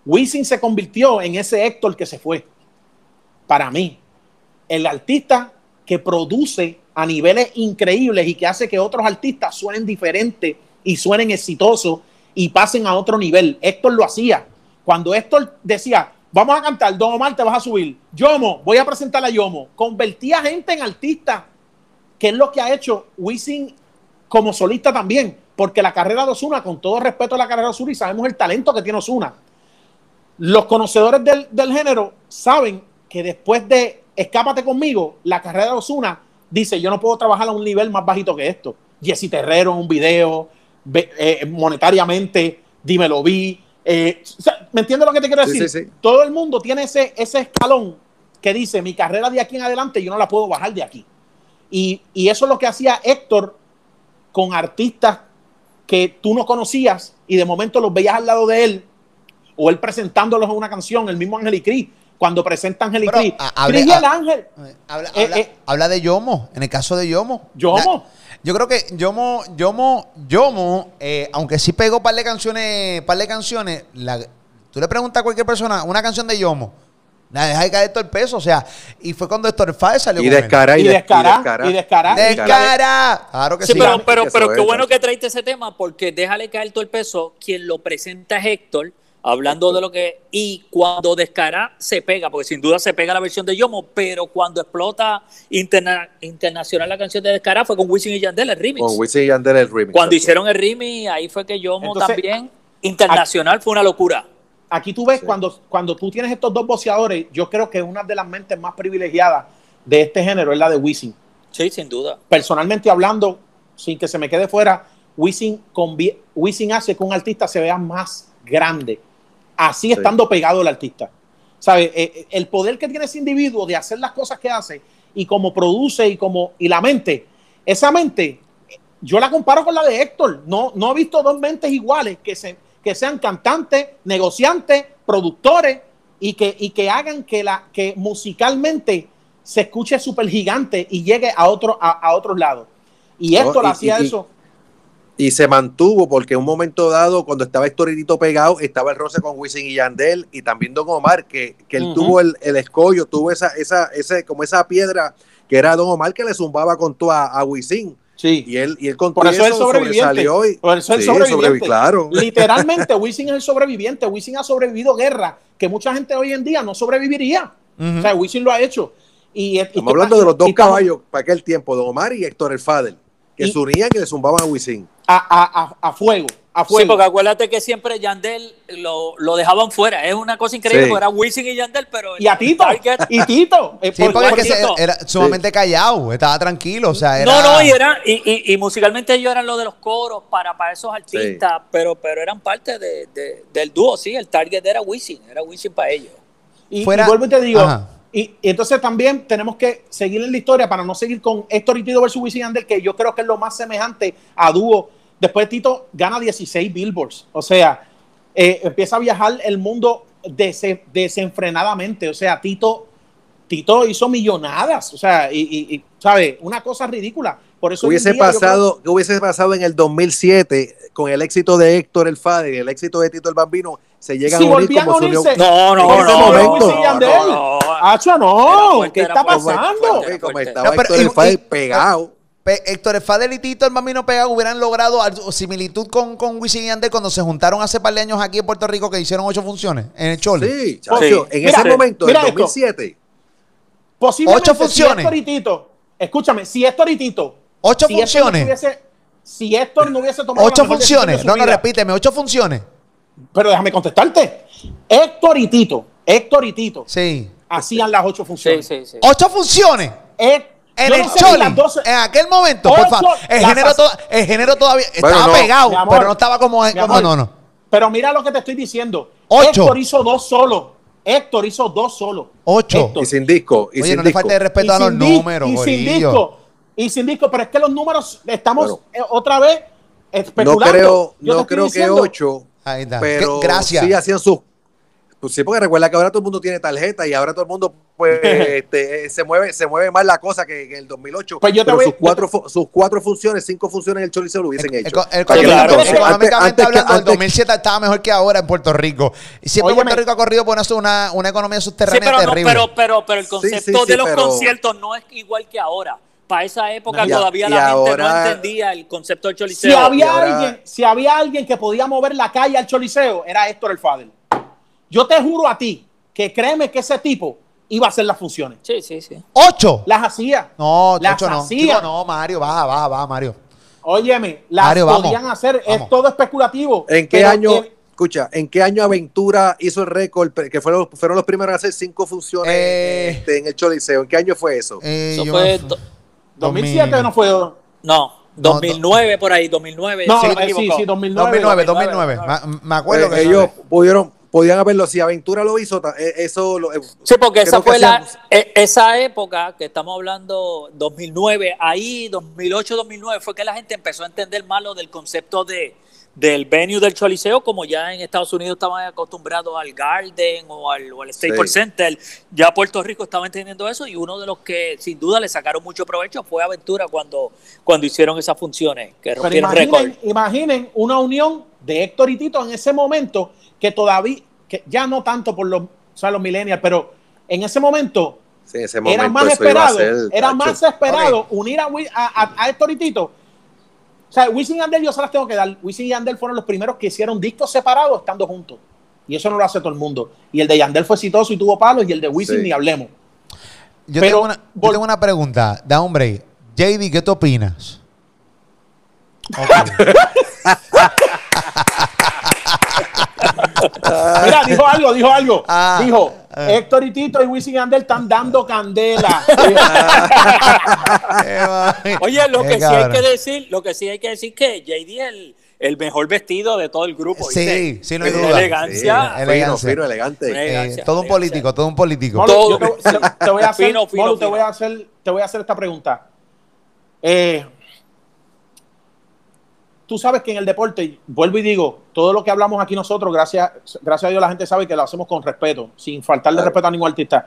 Speaker 3: Wisin se convirtió en ese Héctor que se fue. Para mí, el artista que produce a niveles increíbles y que hace que otros artistas suenen diferentes y suenen exitosos y pasen a otro nivel. Héctor lo hacía. Cuando Héctor decía, vamos a cantar, Don Omar, te vas a subir. Yomo, voy a presentar a Yomo. Convertía gente en artista, que es lo que ha hecho Wisin como solista también. Porque la carrera de Osuna, con todo respeto a la carrera de Osuna, y sabemos el talento que tiene Osuna, los conocedores del, del género saben que después de Escápate conmigo, la carrera de Osuna dice, yo no puedo trabajar a un nivel más bajito que esto. Jesse Terrero un video, eh, monetariamente, dímelo vi. Eh, ¿Me entiendes lo que te quiero decir? Todo el mundo tiene ese, ese escalón que dice, mi carrera de aquí en adelante yo no la puedo bajar de aquí. Y, y eso es lo que hacía Héctor con artistas que tú no conocías y de momento los veías al lado de él o él presentándolos en una canción, el mismo Ángel y Cris cuando presenta Ángel y Cris. Cris y el Ángel.
Speaker 1: Habla, eh, eh, habla, de Yomo, en el caso de Yomo.
Speaker 3: Yomo.
Speaker 1: yo creo que Yomo, Yomo, Yomo, eh, aunque sí pegó un par de canciones, par de canciones, la, tú le preguntas a cualquier persona una canción de Yomo. La deja de caer todo el peso, o sea, y fue cuando Héctor Fáez salió
Speaker 4: y descara,
Speaker 3: y, descara, y descara,
Speaker 1: y descara. Claro que sí.
Speaker 2: Pero, pero, pero qué bueno que traiste ese tema, porque déjale caer todo el peso. Quien lo presenta es Héctor hablando de lo que y cuando descara se pega porque sin duda se pega la versión de Yomo pero cuando explota internacional la canción de descara fue con Wisin y Yandel el remix.
Speaker 4: Con Wisin y Yandel el remix.
Speaker 2: Cuando hicieron el remix ahí fue que Yomo también internacional fue una locura.
Speaker 3: Aquí tú ves cuando cuando tú tienes estos dos boceadores yo creo que una de las mentes más privilegiadas de este género es la de Wisin.
Speaker 2: Sí sin duda.
Speaker 3: Personalmente hablando sin que se me quede fuera Wisin, con, Wisin hace que un artista se vea más grande así estando pegado el artista. ¿Sabe? Eh, eh, el poder que tiene ese individuo de hacer las cosas que hace y como produce y como y la mente, esa mente, yo la comparo con la de Héctor. No, no he visto dos mentes iguales que, se, que sean cantantes, negociantes, productores y que, y que hagan que, la, que musicalmente se escuche súper gigante y llegue a, otro, a, otros lados. Y Héctor hacía eso
Speaker 4: y se mantuvo porque en un momento dado, cuando estaba Historitito pegado, estaba el roce con Wisin y Yandel y también Don Omar, que, que él tuvo el, el, escollo, tuvo esa, esa, ese, como esa piedra que era Don Omar que le zumbaba con todo a, Wisin.
Speaker 3: Sí.
Speaker 4: Y él, y él con
Speaker 3: Por eso, es sobreviviente.
Speaker 4: Y,
Speaker 3: Por eso es sobreviviente. claro. Literalmente, Wisin es el sobreviviente. Wisin ha sobrevivido guerra que mucha gente hoy en día no sobreviviría. O sea, Wisin lo ha hecho. Y,
Speaker 4: estamos hablando de los dos caballos para aquel tiempo, Don Omar y Héctor el Fader, que se unían y le zumbaban a Wisin
Speaker 3: a, a, fuego. A fuego.
Speaker 2: Sí, porque acuérdate que siempre Yandel lo, lo dejaban fuera. Es una cosa increíble, porque era Wisin y Yandel, pero.
Speaker 3: Y a Tito. Y Tito.
Speaker 1: Sí, porque era sumamente callado, estaba tranquilo. O sea,
Speaker 2: No, no, y, era, y, y, musicalmente ellos eran lo de los coros para, para esos artistas, pero, pero eran parte de, del dúo, sí. El target era Wisin, era Wisin para ellos.
Speaker 3: Y, vuelvo y te digo. Y, entonces también tenemos que seguir en la historia para no seguir con Héctor y Tito versus Wisin y Yandel, que yo creo que es lo más semejante a dúo Después Tito gana 16 billboards. O sea, eh, empieza a viajar el mundo desenfrenadamente. O sea, Tito, Tito hizo millonadas. O sea, y, y, ¿sabe? Una cosa ridícula. Por eso
Speaker 4: hubiese pasado, hubiese pasado en el 2007 con el éxito de Héctor el Fader y el éxito de Tito el Bambino, se llegan
Speaker 3: a unir como
Speaker 2: No, no, no,
Speaker 3: no, no, no, ¿qué está pasando?
Speaker 4: Como estaba Héctor el pegado.
Speaker 1: Héctor Fadel y Tito, el Bambino Pegado, hubieran logrado similitud con, con Wisin y Ander cuando se juntaron hace par de años aquí en Puerto Rico que hicieron ocho funciones en el Chole.
Speaker 4: Sí, en ese momento, en 2007.
Speaker 3: Posiblemente ocho funciones. Si Héctor y Tito, escúchame, si Héctor y Tito.
Speaker 1: Ocho funciones.
Speaker 3: si Héctor no hubiese tomado.
Speaker 1: Ocho funciones. No, no, repíteme, ocho funciones.
Speaker 3: Pero déjame contestarte. Héctor y Tito, Héctor y Tito.
Speaker 1: Sí.
Speaker 3: Hacían las ocho funciones. Sí,
Speaker 1: sí, sí. Ocho funciones.
Speaker 3: Héctor
Speaker 1: en el Choli, en aquel momento, por favor, el género, el género todavía estaba pegado, pero no estaba como, como no, no.
Speaker 3: Pero mira lo que te estoy diciendo.
Speaker 1: Ocho.
Speaker 3: Héctor hizo dos solos. Héctor hizo dos solos.
Speaker 1: Ocho.
Speaker 4: Y sin disco. Y
Speaker 1: Oye,
Speaker 4: sin
Speaker 1: no
Speaker 4: disco.
Speaker 1: le falte de respeto a los números.
Speaker 3: Y sin disco. Y sin disco. Pero es que los números estamos eh, otra vez especulando.
Speaker 4: No creo, no creo que ocho. Pero
Speaker 1: Gracias.
Speaker 4: sí hacían sus Pues sí, porque recuerda que ahora todo el mundo tiene tarjeta y ahora todo el mundo pues [LAUGHS] este, eh, se mueve se mueve más la cosa que en el 2008.
Speaker 3: Pues yo
Speaker 4: Pero
Speaker 3: voy-
Speaker 4: sus, cuatro, sus cuatro funciones, cinco funciones en el Choliseo lo hubiesen hecho.
Speaker 1: El- el-
Speaker 2: claro,
Speaker 1: económicamente-
Speaker 4: entonces,
Speaker 1: económicamente
Speaker 4: antes-
Speaker 1: hablando, el
Speaker 4: antes-
Speaker 1: 2007 estaba mejor que ahora en Puerto Rico. Y siempre
Speaker 3: Óyeme.
Speaker 1: Puerto Rico ha corrido por eso una, una economía
Speaker 2: Sí,
Speaker 1: subterránea
Speaker 2: pero, no,
Speaker 1: terrible.
Speaker 2: pero, pero, pero el
Speaker 4: Sí,
Speaker 2: concepto
Speaker 4: sí, sí,
Speaker 2: de los
Speaker 4: pero-
Speaker 2: conciertos no es igual que ahora. Para esa época todavía
Speaker 4: y
Speaker 2: la gente no entendía el concepto del
Speaker 3: Si
Speaker 2: choliseo.
Speaker 3: había,
Speaker 4: y ahora-
Speaker 3: alguien, si había alguien que podía mover la calle al Choliseo, era Héctor el Fadel. Yo te juro a ti que créeme que ese tipo iba a hacer las funciones.
Speaker 2: Sí, sí, sí.
Speaker 1: ¿Ocho?
Speaker 3: Las hacía.
Speaker 1: No,
Speaker 3: las
Speaker 1: ocho no.
Speaker 3: hacía.
Speaker 1: Chico, no, Mario, baja, baja, baja, Mario.
Speaker 3: Óyeme, las
Speaker 1: Mario, vamos.
Speaker 3: podían hacer.
Speaker 1: Vamos.
Speaker 3: Es todo especulativo.
Speaker 4: ¿En qué año,
Speaker 3: en-
Speaker 4: escucha, en qué año Aventura hizo el récord, que fueron, fueron los primeros a hacer cinco funciones
Speaker 1: Eh.
Speaker 4: este, en el Choliseo? ¿En qué año fue eso?
Speaker 1: Eh,
Speaker 2: Eso fue do-
Speaker 3: 2007 no fue.
Speaker 2: no, 2009 por ahí, 2009.
Speaker 3: No,
Speaker 2: sí,
Speaker 3: eh,
Speaker 2: me
Speaker 3: sí,
Speaker 2: equivoco.
Speaker 3: sí, 2009.
Speaker 1: 2009,
Speaker 2: 2009.
Speaker 1: 2009. Me- Me acuerdo
Speaker 4: Eh,
Speaker 1: que
Speaker 4: ellos pudieron, podían haberlo, si Aventura lo hizo, eh, eso lo, eh,
Speaker 2: Sí, porque esa fue la,
Speaker 4: hacían-
Speaker 2: e- esa época que estamos hablando, 2009, ahí 2008, 2009, fue que la gente empezó a entender más lo del concepto de del venue del Choliseo, como ya en Estados Unidos estaban acostumbrados al Garden o al, o al Staples
Speaker 4: Sí.
Speaker 2: Center, ya Puerto Rico estaba entendiendo eso y uno de los que sin duda le sacaron mucho provecho fue Aventura cuando, cuando hicieron esas funciones, que rompieron récord.
Speaker 3: imaginen una unión de Héctor y Tito en ese momento que todavía, que ya no tanto por los, o sea, los millennials, pero en ese momento
Speaker 4: sí, en ese momento
Speaker 3: era más esperado,
Speaker 4: ser,
Speaker 3: era
Speaker 4: tacho.
Speaker 3: más esperado unir a, a, a- a Héctor y Tito. O sea, Wisin y Yandel yo se las tengo que dar. Wisin y Yandel fueron los primeros que hicieron discos separados estando juntos. Y eso no lo hace todo el mundo. Y el de Yandel fue exitoso y tuvo palos y el de Wisin
Speaker 4: Sí.
Speaker 3: ni hablemos.
Speaker 1: Yo,
Speaker 3: Pero
Speaker 1: tengo una, yo
Speaker 3: vol-
Speaker 1: tengo una pregunta. Da hombre. JD, ¿qué tú opinas? [LAUGHS] [LAUGHS]
Speaker 3: Mira, dijo algo, dijo algo.
Speaker 1: Ah,
Speaker 3: dijo,
Speaker 1: ah.
Speaker 3: Héctor y Tito y Wisin y Yandel están dando candela. [LAUGHS]
Speaker 2: Oye, lo
Speaker 1: Qué
Speaker 2: que sí hay que decir, lo que sí hay que decir que JD es el, el mejor vestido de todo el grupo.
Speaker 1: Sí,
Speaker 2: ¿viste?
Speaker 1: sí, no hay
Speaker 2: Una
Speaker 1: duda.
Speaker 2: elegancia.
Speaker 4: Sí,
Speaker 1: Elegancia.
Speaker 4: fino, fino, elegante.
Speaker 1: Eh,
Speaker 2: elegancia,
Speaker 1: todo un político, todo un político.
Speaker 3: Molu,
Speaker 2: Todo.
Speaker 3: yo te, te- te voy a hacer, [LAUGHS]
Speaker 2: Fino, fino,
Speaker 3: Molu, te
Speaker 2: fino.
Speaker 3: voy a hacer, te voy a hacer esta pregunta. Eh, tú sabes que en el deporte, vuelvo y digo, todo lo que hablamos aquí nosotros, gracias, gracias a Dios la gente sabe que lo hacemos con respeto, sin faltarle
Speaker 4: Claro.
Speaker 3: respeto a ningún artista.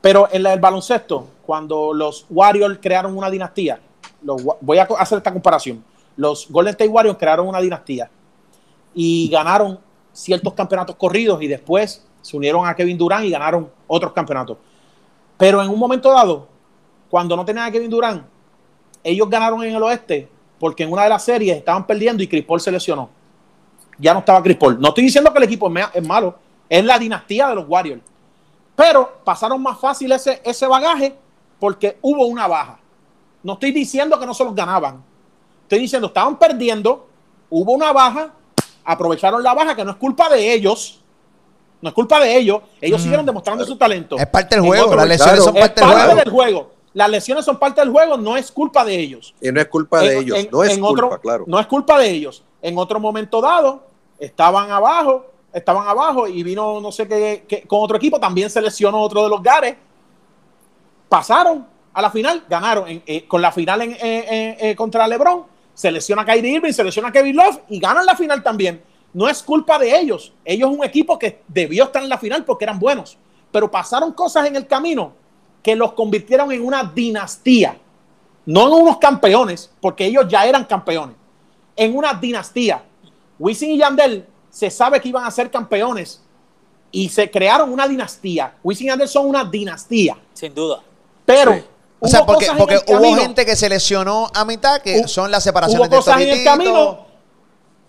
Speaker 3: Pero en el baloncesto, cuando los Warriors crearon una dinastía, los voy a hacer esta comparación. Los Golden State Warriors crearon una dinastía y ganaron ciertos campeonatos corridos y después se unieron a Kevin Durant y ganaron otros campeonatos. Pero en un momento dado, cuando no tenían a Kevin Durant, ellos ganaron en el oeste porque en una de las series estaban perdiendo y Chris Paul se lesionó. Ya no estaba Chris Paul. No estoy diciendo que el equipo es es malo, es la dinastía de los Warriors. Pero pasaron más fácil ese, ese bagaje porque hubo una baja. No estoy diciendo que no se los ganaban. Estoy diciendo, estaban perdiendo, hubo una baja, aprovecharon la baja, que no es culpa de ellos. No es culpa de ellos. Ellos siguieron demostrando su talento.
Speaker 1: Es parte del juego, las lesiones son
Speaker 3: Es
Speaker 1: parte del
Speaker 3: parte
Speaker 1: juego.
Speaker 3: del juego. Las lesiones son parte del juego, no es culpa de ellos.
Speaker 4: Y no es culpa de ellos,
Speaker 3: en-
Speaker 4: no es culpa,
Speaker 3: otro-
Speaker 4: claro.
Speaker 3: No es culpa de ellos. En otro momento dado, estaban abajo, estaban abajo y vino no sé qué, qué- con otro equipo, también se lesionó otro de los Gares. Pasaron a la final, ganaron en- eh, con la final en- eh, contra LeBron, se lesiona Kyrie Irving, se lesiona Kevin Love y ganan la final también. No es culpa de ellos. Ellos es un equipo que debió estar en la final porque eran buenos. Pero pasaron cosas en el camino que los convirtieron en una dinastía. No en unos campeones, porque ellos ya eran campeones. En una dinastía. Wisin y Yandel se sabe que iban a ser campeones y se crearon una dinastía. Wisin y Yandel son una dinastía.
Speaker 2: Sin duda.
Speaker 3: Pero
Speaker 4: Sí.
Speaker 1: O sea,
Speaker 3: hubo
Speaker 1: porque,
Speaker 3: cosas en
Speaker 1: porque
Speaker 3: el
Speaker 1: hubo
Speaker 3: camino-
Speaker 1: gente que se lesionó a mitad, que son las separaciones
Speaker 3: hubo cosas
Speaker 1: de
Speaker 3: en el camino.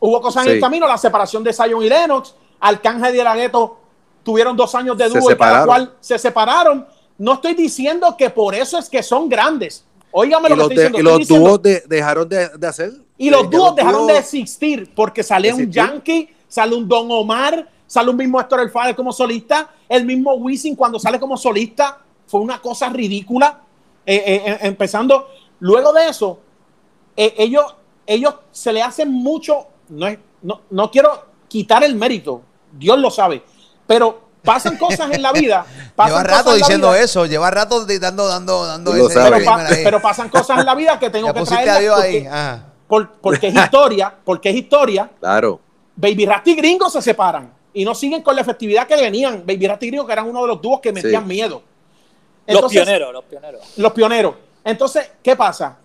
Speaker 3: Hubo cosas en el camino, la separación de Zion y Lennox, Arcángel y el Agueto tuvieron dos años de dúo y cada cual se separaron. No estoy diciendo que por eso es que son grandes. Óigame lo que estoy
Speaker 4: de-
Speaker 3: diciendo.
Speaker 4: y los
Speaker 3: diciendo-
Speaker 4: dúos de- dejaron de, de hacer.
Speaker 3: y los
Speaker 4: Eh,
Speaker 3: dúos dejaron de existir porque sale un. Yankee, sale un Don Omar, sale un mismo Héctor El Fader como solista, el mismo Wisin cuando sale como solista fue una cosa ridícula. Eh, eh, eh, empezando, luego de eso, eh, ellos, ellos se le hacen mucho, no, es- no, no quiero quitar el mérito, Dios lo sabe, pero pasan cosas en la vida. [LAUGHS] Pasan
Speaker 1: Lleva rato diciendo
Speaker 3: vida,
Speaker 1: eso, lleva rato dando, dando, dando ese.
Speaker 3: Pero, pa- pasan cosas en la vida que tengo que
Speaker 1: Dios
Speaker 3: porque- por- porque es [LAUGHS] historia, porque es historia.
Speaker 4: Claro.
Speaker 3: Baby Rasty y Gringo se separan. y no siguen con la efectividad que venían. Baby Rasta y Gringo, que eran uno de los dúos que metían
Speaker 4: Sí.
Speaker 3: miedo.
Speaker 2: los
Speaker 3: Entonces,
Speaker 2: pioneros, los pioneros.
Speaker 3: Los pioneros. Entonces, ¿qué pasa?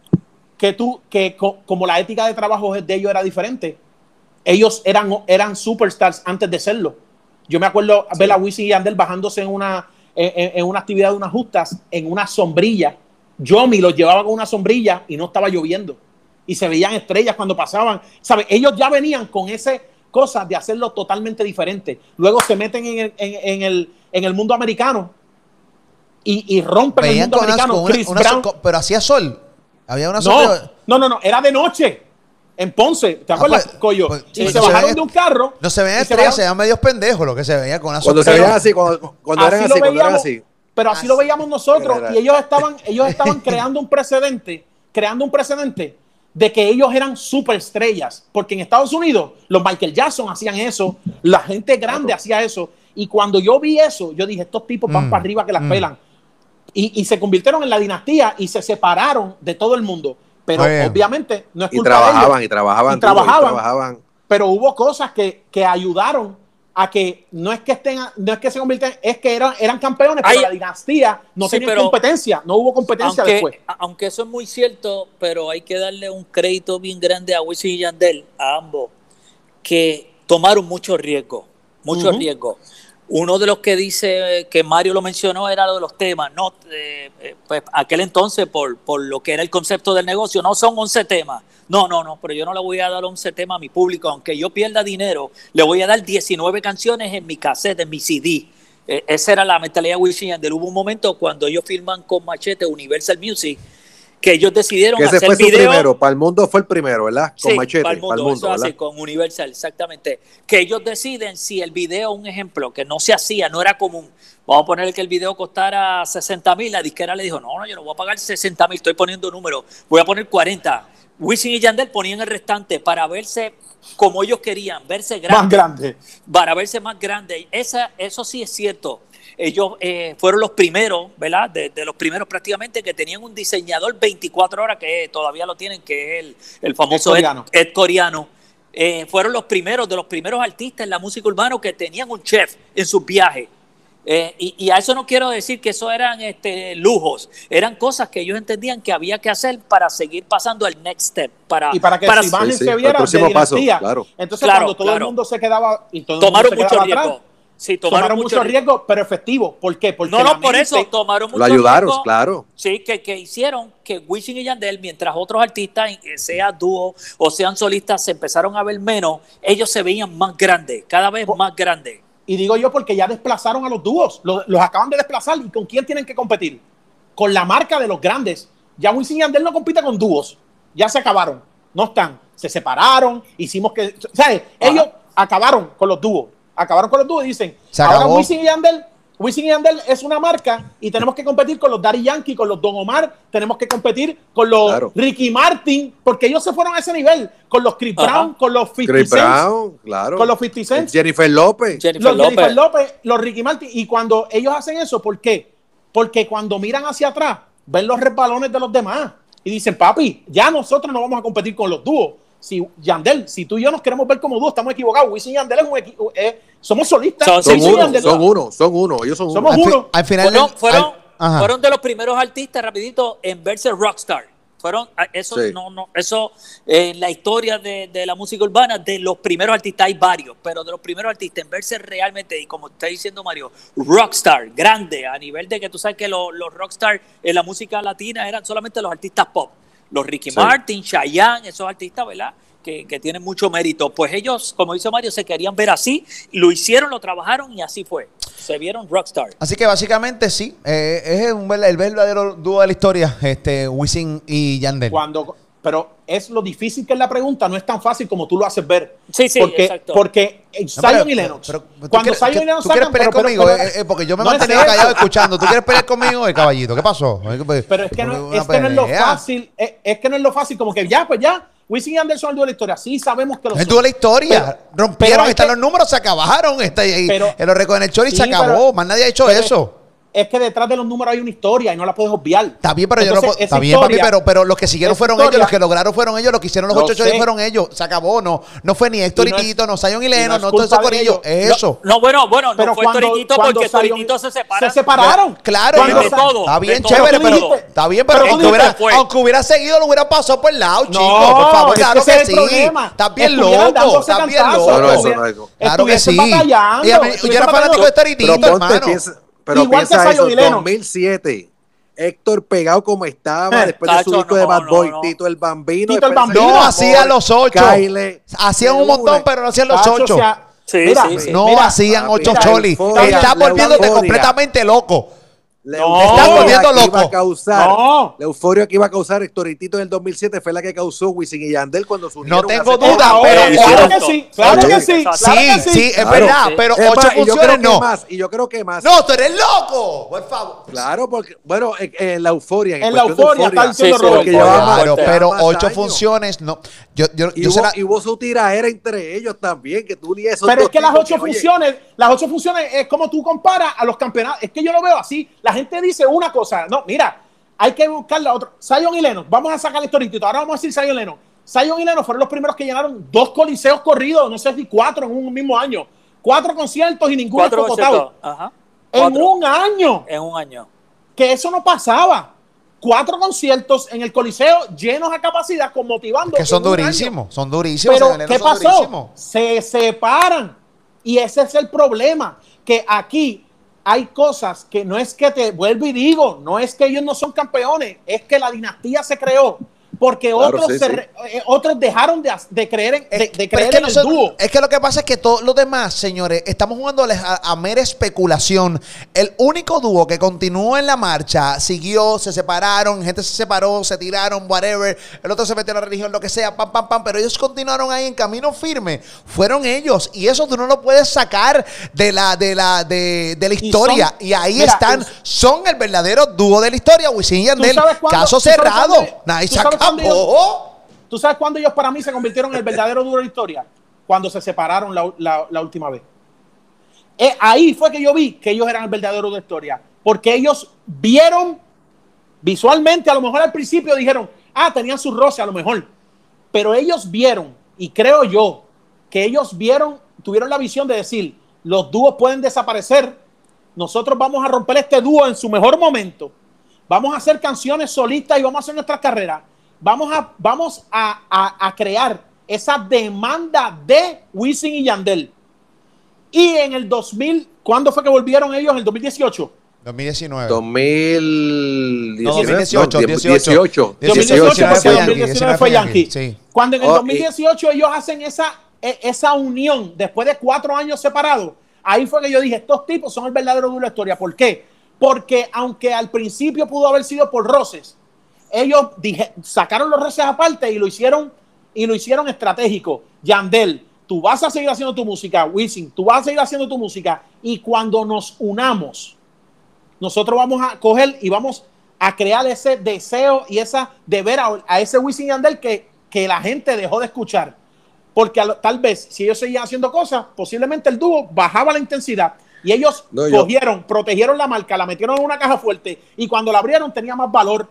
Speaker 3: Que tú, que co- como la ética de trabajo de ellos era diferente, ellos eran, eran superstars antes de serlo. Yo me acuerdo ver a Wisin y Yandel bajándose en una, en, una actividad de unas justas en una sombrilla. Yo me los llevaba con una sombrilla y no estaba lloviendo. Y se veían estrellas cuando pasaban. ¿Sabe? Ellos ya venían con ese cosa de hacerlo totalmente diferente. Luego se meten en el, en, en el, en el mundo americano y, y rompen el mundo
Speaker 1: con
Speaker 3: americano.
Speaker 1: con una-
Speaker 3: Chris
Speaker 1: una-
Speaker 3: Brown-
Speaker 1: con- pero hacía sol. Había una
Speaker 3: no, no, no, no, era de noche. En Ponce, ¿te
Speaker 1: Ah,
Speaker 3: acuerdas,
Speaker 1: pues,
Speaker 3: Coyo?
Speaker 1: pues,
Speaker 3: y
Speaker 1: pues,
Speaker 3: se
Speaker 1: no se
Speaker 3: bajaron de un carro.
Speaker 1: No se veían estrellas, se veían medios pendejos, lo que se veía con una
Speaker 4: Cuando se veían así, cuando, cuando eran
Speaker 3: Así
Speaker 4: cuando eran así.
Speaker 3: Pero así lo veíamos nosotros y ellos estaban, ellos estaban [LAUGHS] creando un precedente, creando un precedente de que ellos eran superestrellas, porque en Estados Unidos los Michael Jackson hacían eso, la gente grande hacía eso, y cuando yo vi eso, yo dije, estos tipos van
Speaker 1: Mm,
Speaker 3: para arriba que las
Speaker 1: mm.
Speaker 3: pelan. Y, y se convirtieron en la dinastía y se separaron de todo el mundo. Pero obviamente no es
Speaker 4: Y
Speaker 3: culpa de
Speaker 4: trabajaban,
Speaker 3: ellos.
Speaker 4: y trabajaban.
Speaker 3: Y trabajaban.
Speaker 4: trabajaban.
Speaker 3: pero hubo cosas que, que ayudaron a que no es que estén, no es que se convierten, es que eran, eran campeones, pero
Speaker 2: Ay,
Speaker 3: la dinastía no
Speaker 2: sí,
Speaker 3: tenía
Speaker 2: pero-
Speaker 3: competencia, no hubo competencia
Speaker 2: Aunque,
Speaker 3: después.
Speaker 2: a- aunque eso es muy cierto, pero hay que darle un crédito bien grande a Wisin y Yandel, a ambos, que tomaron mucho riesgo, mucho
Speaker 3: Ujú.
Speaker 2: riesgo. Uno de los que dice que Mario lo mencionó era lo de los temas, no, Eh, eh, pues aquel entonces por, por lo que era el concepto del negocio, no son 11 temas. No, no, no, pero yo no le voy a dar 11 temas a mi público, aunque yo pierda dinero, le voy a dar 19 canciones en mi cassette, en mi CD. Eh, esa era la mentalidad de Wisin. Hubo un momento cuando ellos firman con Machete Universal Music que ellos decidieron
Speaker 4: Que ese
Speaker 2: hacer
Speaker 4: fue su
Speaker 2: video.
Speaker 4: primero. Para el mundo fue el primero, ¿verdad? Con
Speaker 2: Sí,
Speaker 4: Machete.
Speaker 2: para el mundo, eso así, con Universal, exactamente. Que ellos deciden si el video, un ejemplo, que no se hacía, no era común. Vamos a poner que el video costara 60 mil. La disquera le dijo: No, no, yo no voy a pagar 60 mil, estoy poniendo números, voy a poner 40. Wisin y Yandel ponían el restante para verse como ellos querían, verse
Speaker 3: Más
Speaker 2: grandes
Speaker 3: grande.
Speaker 2: para verse más grande. Esa, eso sí es cierto. Ellos eh, fueron los primeros, ¿verdad? De, de los primeros prácticamente que tenían un diseñador 24 horas, que todavía lo tienen, que es el, el famoso
Speaker 3: Ed Coreano.
Speaker 2: Ed Coreano. Eh, fueron los primeros, de los primeros artistas en la música urbana que tenían un chef en sus viajes. Eh, y, y a eso no quiero decir que eso eran este, lujos, eran cosas que ellos entendían que había que hacer para seguir pasando al next step, para,
Speaker 3: Y para que
Speaker 2: para
Speaker 3: su imagen
Speaker 4: Sí, sí,
Speaker 3: se
Speaker 4: el
Speaker 3: viera de
Speaker 4: próximo paso,
Speaker 3: dinastía.
Speaker 4: claro.
Speaker 3: Entonces,
Speaker 2: Claro,
Speaker 3: cuando todo el mundo se quedaba y todo el mundo
Speaker 2: tomaron
Speaker 3: se
Speaker 2: mucho
Speaker 3: quedaba
Speaker 2: riesgo.
Speaker 3: atrás,
Speaker 2: Sí,
Speaker 3: tomaron, mucho riesgo, pero efectivo. ¿Por qué? Porque
Speaker 2: No, no, por eso tomaron mucho
Speaker 4: Lo ayudaron,
Speaker 2: riesgo.
Speaker 4: claro.
Speaker 2: Sí, que, que hicieron que Wisin y Yandel, mientras otros artistas, eh, sea dúo o sean solistas, se empezaron a ver menos, ellos se veían más grandes, cada vez más grandes.
Speaker 3: Y digo yo porque ya desplazaron a los dúos, los, los acaban de desplazar. ¿Y con quién tienen que competir? Con la marca de los grandes. Ya Wisin y Yandel no compite con dúos. Ya se acabaron. No están. Se separaron. Hicimos que. ¿Sabes? Ellos acabaron con los dúos. Acabaron con los dúos y dicen:
Speaker 1: Se
Speaker 3: ahora
Speaker 1: acabó.
Speaker 3: Wisin y Yandel. Wisin y Yandel es una marca y tenemos que competir con los Daddy Yankee, con los Don Omar, tenemos que competir con los
Speaker 4: Claro.
Speaker 3: Ricky Martin, porque ellos se fueron a ese nivel, con los Chris
Speaker 2: Ajá.
Speaker 3: Brown, con los 50
Speaker 4: Chris
Speaker 3: Cent,
Speaker 4: Brown, claro.
Speaker 3: con los 50 Cent,
Speaker 4: Jennifer López.
Speaker 2: Jennifer
Speaker 3: los
Speaker 2: López.
Speaker 3: Jennifer López, los Ricky Martin. Y cuando ellos hacen eso, ¿por qué? Porque cuando miran hacia atrás, ven los resbalones de los demás y dicen, papi, ya nosotros no vamos a competir con los dúos. Si Yandel, si tú y yo nos queremos ver como dúos, estamos equivocados. Wisin y Yandel es un equipo, eh, somos solistas.
Speaker 2: Son-
Speaker 4: Son uno,
Speaker 3: Yandel-
Speaker 4: son uno, son uno. Ellos son
Speaker 3: Somos
Speaker 4: uno.
Speaker 1: Al, fi-
Speaker 3: uno.
Speaker 1: al final.
Speaker 2: Fueron, fueron,
Speaker 1: al-
Speaker 2: fueron de los primeros artistas, rapidito, en verse rockstar. Fueron, eso
Speaker 4: Sí.
Speaker 2: no, no, eso eh, en la historia de, de la música urbana, de los primeros artistas hay varios, pero de los primeros artistas en verse realmente, y como está diciendo Mario, rockstar, grande, a nivel de que tú sabes que los, los rockstar en la música latina eran solamente los artistas pop. Los Ricky
Speaker 4: Sí.
Speaker 2: Martin, Chayanne, esos artistas, ¿verdad? Que, que tienen mucho mérito. Pues ellos, como dice Mario, se querían ver así, lo hicieron, lo trabajaron y así fue. Se vieron rockstar.
Speaker 1: Así que básicamente sí, eh, es un el verdadero dúo de la historia, este Wisin y Yandel.
Speaker 3: Cuando, pero es lo difícil que es la pregunta, no es tan fácil como tú lo haces ver.
Speaker 2: Sí, sí,
Speaker 3: porque,
Speaker 2: exacto.
Speaker 3: Porque eh,
Speaker 1: No,
Speaker 3: Zion
Speaker 1: pero-
Speaker 3: y Lennox.
Speaker 1: pero- pero
Speaker 3: cuando Zion y Lennox
Speaker 1: Tú quieres pelear
Speaker 3: pero-
Speaker 1: conmigo,
Speaker 3: pero-
Speaker 1: eh, eh, porque yo me he
Speaker 3: no es
Speaker 1: mantenido
Speaker 3: eso.
Speaker 1: callado escuchando. ¿Tú quieres pelear conmigo, eh, caballito? ¿Qué pasó?
Speaker 3: Pero es que no, es, que no es lo fácil, es, es que no es lo fácil, como que ya, pues ya, Wisin y Anderson el dúo de la historia, sí sabemos que lo
Speaker 1: Es
Speaker 3: son.
Speaker 1: dúo de la historia.
Speaker 3: Pero-
Speaker 1: Rompieron, están
Speaker 3: que-
Speaker 1: los números, se acabaron. Está ahí,
Speaker 3: Pero-
Speaker 1: en los récords en el Chori
Speaker 3: Sí,
Speaker 1: se acabó.
Speaker 3: pero-
Speaker 1: Más nadie ha hecho
Speaker 3: pero
Speaker 1: eso.
Speaker 3: Es que detrás de los números hay una historia y no la puedes obviar.
Speaker 1: Está bien, pero yo no Está bien, papi, pero, pero los que siguieron fueron
Speaker 3: historia-
Speaker 1: ellos, los que lograron fueron ellos, los que hicieron los
Speaker 3: Lo
Speaker 1: ocho
Speaker 3: sé.
Speaker 1: fueron ellos. Se acabó, no. No fue ni Héctor
Speaker 3: Y
Speaker 1: y,
Speaker 3: no es-
Speaker 1: Tito, no y
Speaker 3: y
Speaker 1: Leno,
Speaker 3: no
Speaker 1: todo
Speaker 3: de
Speaker 1: corillo.
Speaker 3: ellos.
Speaker 1: Es eso.
Speaker 2: No, bueno, bueno,
Speaker 3: Pero
Speaker 2: no fue
Speaker 3: cuando-
Speaker 2: Toritito
Speaker 3: cuando
Speaker 2: porque Toritito se separa.
Speaker 3: Se separaron.
Speaker 1: Claro,
Speaker 3: Cuando
Speaker 1: de
Speaker 3: Sa-
Speaker 2: todo,
Speaker 1: está bien
Speaker 2: de
Speaker 1: chévere,
Speaker 3: Pero
Speaker 1: está bien, pero, aunque, hubiera, aunque hubiera seguido, lo hubiera pasado por el lado, chicos. Por favor, claro que sí. Estás bien loco, estás bien loco.
Speaker 4: Eso eso.
Speaker 1: Claro que sí. Y yo era fanático de Héctor y Tito, hermano.
Speaker 4: Pero
Speaker 3: Igual que
Speaker 4: piensa eso,
Speaker 3: y Lennox.
Speaker 4: 2007. Héctor pegado como estaba
Speaker 3: Eh,
Speaker 4: después de su disco de Bad Boy,
Speaker 2: no.
Speaker 4: Tito el Bambino.
Speaker 3: Tito el Bambino.
Speaker 1: No hacían los ocho.
Speaker 4: Kyle,
Speaker 1: Hacían un montón, pero no hacían los
Speaker 3: Tacho,
Speaker 1: ocho.
Speaker 3: o sea,
Speaker 2: Sí,
Speaker 3: mira,
Speaker 2: sí, sí.
Speaker 1: No
Speaker 3: mira,
Speaker 1: hacían ocho
Speaker 4: la
Speaker 1: choli.
Speaker 4: euforia,
Speaker 1: Estás volviéndote completamente loco.
Speaker 4: La
Speaker 3: No,
Speaker 4: euforia
Speaker 1: estás volviendo
Speaker 4: que iba
Speaker 1: loco.
Speaker 4: a causar,
Speaker 3: No.
Speaker 4: La euforia que iba a causar Héctor y Tito en el 2007 fue la que causó Wisin y Yandel cuando se
Speaker 1: No tengo duda, pero
Speaker 2: Eh,
Speaker 3: claro que sí, claro que sí,
Speaker 1: Sí,
Speaker 3: que sí.
Speaker 1: sí, es verdad,
Speaker 2: Sí.
Speaker 1: pero
Speaker 4: Es
Speaker 1: ocho funciones
Speaker 4: que
Speaker 1: no.
Speaker 4: más, y yo creo que más.
Speaker 1: No, tú eres loco. Por favor.
Speaker 4: Claro, porque, bueno, en, en la euforia.
Speaker 3: En la
Speaker 4: cuestión de
Speaker 3: euforia, está diciendo
Speaker 2: Sí, sí,
Speaker 1: Claro, pero
Speaker 4: más
Speaker 1: ocho
Speaker 4: años.
Speaker 1: funciones no. Yo, yo,
Speaker 4: Y
Speaker 1: yo
Speaker 4: hubo,
Speaker 1: la-
Speaker 4: y hubo su tiraera entre ellos también, que tú ni eso.
Speaker 3: Pero es que las ocho funciones, las ocho funciones es como tú comparas a los campeonatos. Es que yo lo veo así. La gente dice una cosa. No, mira, hay que buscar la otra. Zion y Leno, vamos a sacar esto ahorita. Ahora vamos a decir Zion y Leno. Zion y Leno fueron los primeros que llenaron dos coliseos corridos, no sé si cuatro en un mismo año. Cuatro conciertos y ninguno
Speaker 2: conciertos. Ajá.
Speaker 3: En
Speaker 2: Cuatro.
Speaker 3: un año.
Speaker 2: En un año.
Speaker 3: Que eso no pasaba. Cuatro conciertos en el coliseo llenos a capacidad, con motivando.
Speaker 1: que son durísimos, son durísimos.
Speaker 3: Pero, ¿qué pasó? Se separan. Y ese es el problema. Que aquí hay cosas que no es que te vuelvo y digo, no es que ellos no son campeones, es que la dinastía se creó. Porque
Speaker 4: Claro,
Speaker 3: otros,
Speaker 4: sí,
Speaker 3: se re- eh, otros dejaron de, de creer en, de, creer
Speaker 1: es que
Speaker 3: en el dúo.
Speaker 1: Es que lo que pasa es que todos los demás, señores, estamos jugando a, a mera especulación. El único dúo que continuó en la marcha, siguió, se separaron, gente se separó, se tiraron, whatever. El otro se metió en la religión, lo que sea, pam, pam, pam. Pero ellos continuaron ahí en camino firme. Fueron ellos. Y eso tú no lo puedes sacar de la, de la, de, de la
Speaker 3: Y
Speaker 1: historia.
Speaker 3: son-
Speaker 1: Y, ahí
Speaker 3: mira,
Speaker 1: están. Son el verdadero dúo de la historia, Wisin y Yandel. Caso cerrado.
Speaker 3: cuándo- sabes cuándo. ¿Tú sabes cuándo ellos para mí se convirtieron en el verdadero dúo de la historia? Cuando se separaron la, la- la última vez. Eh, ahí fue que yo vi que ellos eran el verdadero dúo de la historia. Porque ellos vieron visualmente, a lo mejor al principio dijeron, ah, tenían su roce a lo mejor. Pero ellos vieron, y creo yo, que ellos vieron, tuvieron la visión de decir, los dúos pueden desaparecer, nosotros vamos a romper este dúo en su mejor momento, vamos a hacer canciones solistas y vamos a hacer nuestras carreras, vamos a, vamos a, a- a crear esa demanda de Wisin y Yandel. Y en el 2000, ¿cuándo fue que volvieron ellos? En el 2018.
Speaker 1: 2019.
Speaker 4: 2018.
Speaker 1: No, 2018,
Speaker 4: 18.
Speaker 3: 2018
Speaker 1: porque
Speaker 3: porque
Speaker 1: Yankee,
Speaker 3: 2019 fue Yankee.
Speaker 1: Sí.
Speaker 3: Cuando en el
Speaker 4: Oh, y-
Speaker 3: 2018 ellos hacen esa, e- esa unión después de cuatro años separados, ahí fue que yo dije, estos tipos son el verdadero duro de la historia. ¿Por qué? Porque aunque al principio pudo haber sido por roces, ellos dije, sacaron los roces aparte y lo hicieron y lo hicieron estratégico. Yandel, tú vas a seguir haciendo tu música, Wisin, tú vas a seguir haciendo tu música y cuando nos unamos, nosotros vamos a coger y vamos a crear ese deseo y esa de ver a, a ese Wisin Yandel que, que la gente dejó de escuchar. Porque lo- tal vez si ellos seguían haciendo cosas, posiblemente el dúo bajaba la intensidad y ellos
Speaker 4: No, yo-
Speaker 3: cogieron, protegieron la marca, la metieron en una caja fuerte y cuando la abrieron tenía más valor.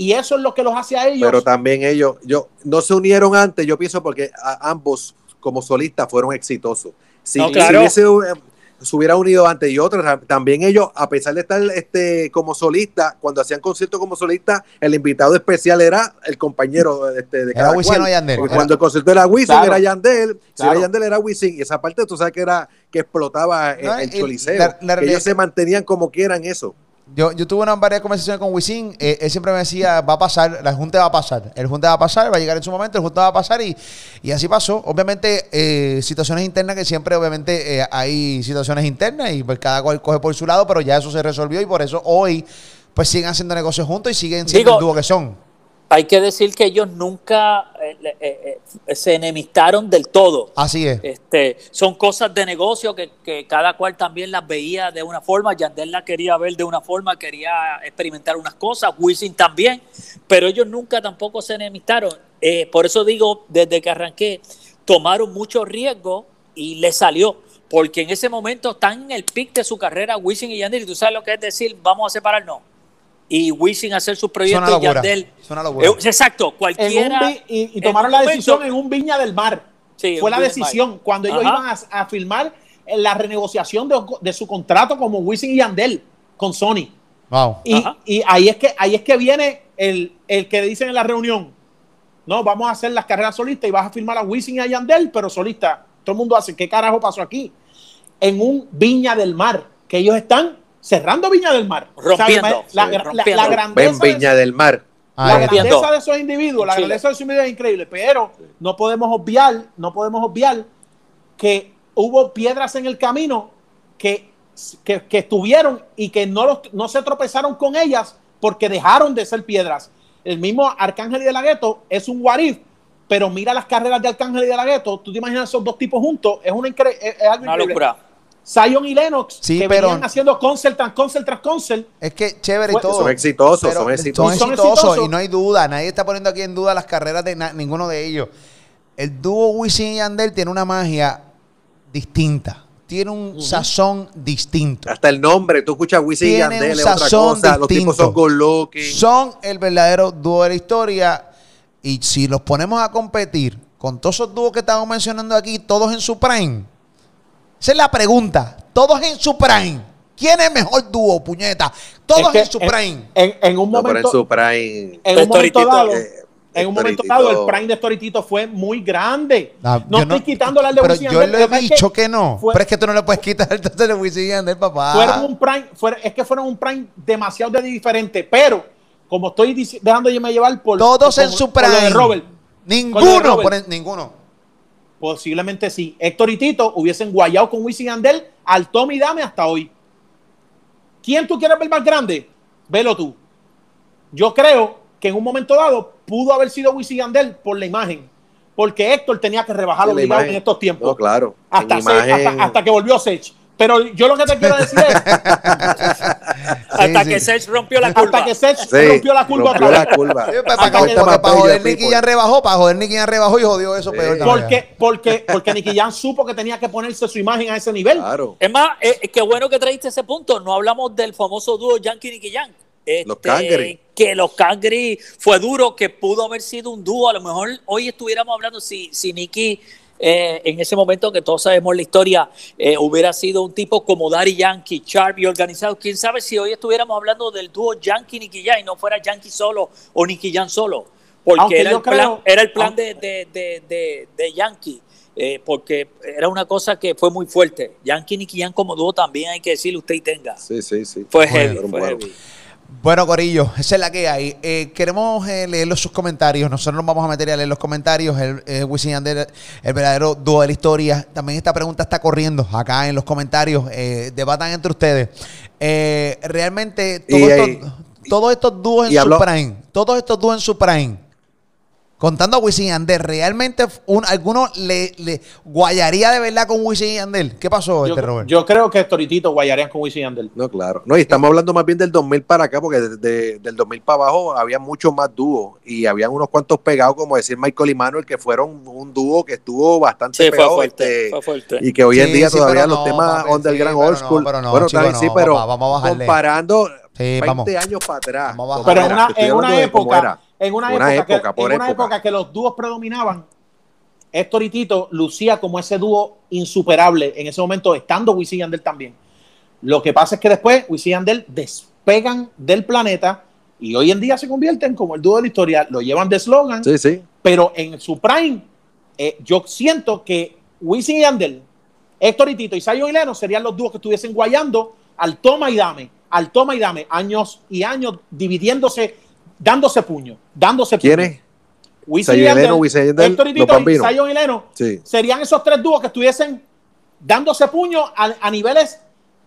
Speaker 3: Y eso es lo que los hace a ellos.
Speaker 4: Pero también ellos, yo, no se unieron antes, yo pienso porque a- ambos como solistas fueron exitosos. Si,
Speaker 2: No,
Speaker 4: si
Speaker 2: claro.
Speaker 4: hubiese, eh, se hubiera unido antes y otros, tam- también ellos, a pesar de estar este, como solista, cuando hacían conciertos como solista, el invitado especial era el compañero este, de
Speaker 1: Era
Speaker 4: cada
Speaker 1: Wisin
Speaker 4: cual.
Speaker 1: o Yandel.
Speaker 4: Porque
Speaker 1: Era-
Speaker 4: Cuando el concierto era Wisin,
Speaker 3: Claro.
Speaker 4: era Yandel, si
Speaker 3: Claro.
Speaker 4: era Yandel era Wisin, y esa parte tú sabes que era que explotaba el,
Speaker 1: No,
Speaker 4: el
Speaker 1: y
Speaker 4: choliseo,
Speaker 1: la- la
Speaker 4: que
Speaker 1: realidad-
Speaker 4: ellos se mantenían como quieran eso.
Speaker 1: Yo, yo tuve una varias conversaciones con Wisin. eh, él siempre me decía, va a pasar, la Junta va a pasar. El Junta va a pasar, va a llegar en su momento, el Junta va a pasar y, y así pasó. Obviamente, eh, situaciones internas que siempre, obviamente, eh, hay situaciones internas y pues cada cual coge por su lado, pero ya eso se resolvió y por eso hoy pues siguen haciendo negocios juntos y siguen siendo
Speaker 2: Digo-
Speaker 1: el dúo que son.
Speaker 2: Hay que decir que ellos nunca eh, eh, eh, se enemistaron del todo.
Speaker 1: Así es.
Speaker 2: Este, son cosas de negocio que, que cada cual también las veía de una forma. Yandel la quería ver de una forma, quería experimentar unas cosas, Wisin también, pero ellos nunca tampoco se enemistaron. Por eso digo, desde que arranqué, tomaron mucho riesgo y les salió. porque en ese momento están en el pic de su carrera Wisin y Yandel y tú sabes lo que es decir, vamos a separarnos. Y Wisin hacer sus proyectos y
Speaker 1: locura,
Speaker 2: Yandel. Eh, Exacto,
Speaker 3: En un
Speaker 2: cualquiera.
Speaker 3: vi- y, y
Speaker 2: en
Speaker 3: tomaron
Speaker 2: un
Speaker 3: la
Speaker 2: momento-
Speaker 3: decisión en un Viña del Mar.
Speaker 2: Sí,
Speaker 3: Fue
Speaker 2: un
Speaker 3: la
Speaker 2: Viña del
Speaker 3: decisión cuando ellos
Speaker 2: Ajá.
Speaker 3: iban a, a firmar la renegociación de, de su contrato como Wisin y Yandel con Sony.
Speaker 1: Wow.
Speaker 3: Y,
Speaker 2: Ajá.
Speaker 3: y ahí es que ahí es que viene el, el que dicen en la reunión, no, vamos a hacer las carreras solistas y vas a firmar a Wisin y a Yandel, pero solista. Todo el mundo hace, ¿qué carajo pasó aquí? En un Viña del Mar, que ellos están cerrando Viña del Mar.
Speaker 2: Rompiendo.
Speaker 3: La,
Speaker 2: sí,
Speaker 3: la-
Speaker 2: rompiendo.
Speaker 3: la grandeza
Speaker 4: Ven
Speaker 3: de-
Speaker 4: Viña del Mar.
Speaker 3: la
Speaker 1: Ahí está.
Speaker 2: Rompiendo.
Speaker 3: grandeza de esos individuos, la grandeza de esos individuos es increíble, pero no podemos obviar, no podemos obviar que hubo piedras en el camino que, que, que estuvieron y que no, los- no se tropezaron con ellas porque dejaron de ser piedras. El mismo Arcángel y de la Gueto es un warif, pero mira las carreras de Arcángel y de la Gueto, tú te imaginas esos dos tipos juntos, es, una incre- es, es algo
Speaker 2: Una
Speaker 3: increíble.
Speaker 2: locura.
Speaker 3: Zion y Lennox,
Speaker 1: Sí,
Speaker 3: que
Speaker 1: pero-
Speaker 3: venían haciendo concert tras concert tras concert,
Speaker 1: Es que chévere y todo.
Speaker 4: Son exitosos,
Speaker 1: pero
Speaker 4: son exitosos.
Speaker 1: Son exitosos y no hay duda. Nadie está poniendo aquí en duda las carreras de ninguno de ellos. El dúo Wisin y Yandel tiene una magia distinta. Tiene un sazón distinto.
Speaker 4: Hasta el nombre, tú escuchas Wisin y
Speaker 1: Tiene
Speaker 4: Yandel,
Speaker 1: un
Speaker 4: es otra
Speaker 1: sazón
Speaker 4: cosa. Los tipos son
Speaker 1: distinto.
Speaker 4: looking.
Speaker 1: Son el verdadero dúo de la historia. Y si los ponemos a competir con todos esos dúos que estamos mencionando aquí, todos en su prime. Esa es la pregunta. Todos en su prime. ¿Quién es mejor dúo, puñeta? Todos
Speaker 3: Es que
Speaker 1: en su prime.
Speaker 3: En, en un
Speaker 4: No, pero en
Speaker 3: momento,
Speaker 4: su prime.
Speaker 3: en un momento dado,
Speaker 4: eh,
Speaker 3: en un momento
Speaker 4: Storytito.
Speaker 3: dado, el prime de Storytito fue muy grande.
Speaker 1: Ah,
Speaker 3: no
Speaker 1: yo
Speaker 3: estoy quitándole al de
Speaker 1: Pero yo le he
Speaker 3: que
Speaker 1: dicho que, no.
Speaker 3: fue-
Speaker 1: pero es que tú no le puedes quitar entonces el Wisin Yandel, papá.
Speaker 3: Fueron un prime, fueron- es que fueron un prime demasiado de diferente, pero como estoy dejando yo me llevar por
Speaker 1: Todos
Speaker 3: por-
Speaker 1: en su prime.
Speaker 3: de Robert, de
Speaker 1: Ninguno.
Speaker 3: Robert.
Speaker 1: por el- ninguno.
Speaker 3: Posiblemente sí. Héctor y Tito hubiesen guayado con Wisin y Yandel al Tommy Dame hasta hoy. ¿Quién tú quieres ver más grande? Velo tú. Yo creo que en un momento dado pudo haber sido Wisin y Yandel por la imagen, porque Héctor tenía que
Speaker 4: la
Speaker 3: obligado
Speaker 4: imagen.
Speaker 3: en estos tiempos.
Speaker 4: No, claro.
Speaker 3: Sech- hasta, hasta que volvió Sech. Pero yo lo que te quiero decir es, [LAUGHS]
Speaker 2: Hasta que
Speaker 1: sí.
Speaker 2: Sech rompió la curva.
Speaker 3: hasta que Sech
Speaker 4: Sí,
Speaker 3: rompió la curva
Speaker 4: rompió
Speaker 3: otra vez.
Speaker 4: la curva.
Speaker 1: Para, joder. Nicky Jan rebajó, para joder Nicky Jan rebajó y jodió eso
Speaker 4: Sí.
Speaker 1: peor.
Speaker 3: Porque, porque, porque Nicky Jam supo que tenía que ponerse su imagen a ese nivel.
Speaker 4: Claro.
Speaker 2: Es más, eh, qué bueno que traíste ese punto. No hablamos del famoso dúo Yankee Nicky Yan.
Speaker 4: Los Cangri.
Speaker 2: Que los Cangri fue duro, que pudo haber sido un dúo. A lo mejor hoy estuviéramos hablando si, si Nicky eh, en ese momento, que todos sabemos la historia, eh, hubiera sido un tipo como Daddy Yankee, Sharp y organizado. Quién sabe si hoy estuviéramos hablando del dúo Yankee Nicky Yan y no fuera Yankee solo o Nicky Yan solo. Porque era el, plan,
Speaker 3: creo-
Speaker 2: era el plan
Speaker 3: aunque-
Speaker 2: de, de, de, de, de Yankee. eh, porque era una cosa que fue muy fuerte. Yankee Nicky Yan como dúo también hay que decirle usted y tenga.
Speaker 4: Sí, sí, sí.
Speaker 2: Fue
Speaker 1: Bueno,
Speaker 2: heavy, fue heavy.
Speaker 1: Bueno, Corillo, esa es la que hay. Eh, queremos eh, leer los sus comentarios. Nosotros nos vamos a meter a leer los comentarios. El, eh, Wisin y Yandel, el verdadero dúo de la historia. También esta pregunta está corriendo acá en los comentarios. Eh, debatan entre ustedes. Realmente,
Speaker 4: Y,
Speaker 1: todo
Speaker 4: eh,
Speaker 1: estos- todos estos dúos en
Speaker 4: y
Speaker 1: su prime, todos estos dúos en su prime, contando a Wisin y Yandel, ¿realmente un, alguno le, le guayaría de verdad con Wisin y Yandel? ¿Qué pasó,
Speaker 3: Yo,
Speaker 1: este Robert?
Speaker 3: yo creo que Toritito guayarían con Wisin y Yandel.
Speaker 4: No, claro. No, y estamos hablando más bien del 2000 para acá, porque desde del 2000 para abajo había muchos más dúos y habían unos cuantos pegados, como decir Michael y Manuel, que fueron un dúo que estuvo bastante
Speaker 2: Sí, fue
Speaker 4: pegado.
Speaker 2: fuerte,
Speaker 4: este,
Speaker 2: fue fuerte.
Speaker 4: y que hoy en
Speaker 1: Sí,
Speaker 4: día
Speaker 1: sí,
Speaker 4: todavía los
Speaker 1: no,
Speaker 4: temas
Speaker 1: papi,
Speaker 4: underground
Speaker 1: sí,
Speaker 4: old
Speaker 1: pero no,
Speaker 4: school.
Speaker 1: pero no,
Speaker 4: bueno,
Speaker 1: chico,
Speaker 4: está bien, sí,
Speaker 1: no,
Speaker 4: pero
Speaker 1: papá, vamos a bajarle.
Speaker 4: comparando
Speaker 1: Sí,
Speaker 4: 20
Speaker 1: vamos.
Speaker 4: años para atrás.
Speaker 1: Vamos a.
Speaker 3: Pero en
Speaker 4: era,
Speaker 3: una, en
Speaker 4: de
Speaker 3: época. En una
Speaker 4: Una
Speaker 3: época,
Speaker 4: época,
Speaker 3: que, una
Speaker 4: época.
Speaker 3: los dúos predominaban, Héctor y Tito lucía como ese dúo insuperable en ese momento, estando Wisin y Yandel también. Lo que pasa es que después Wisin y Yandel despegan del planeta y hoy en día se convierten como el dúo de la historia, lo llevan de slogan,
Speaker 4: Sí, sí.
Speaker 3: pero en su prime, eh, yo siento que Wisin y Yandel, Héctor y Tito y Zion y Leno serían los dúos que estuviesen guayando al toma y dame, al toma y dame, años y años dividiéndose, dándose puño, dándose puño.
Speaker 4: ¿Quiénes?
Speaker 3: Wisin
Speaker 4: y Leno,
Speaker 3: Héctor y Tito y. Zion y Leno
Speaker 4: Sí.
Speaker 3: serían esos tres dúos que estuviesen dándose puño a, a niveles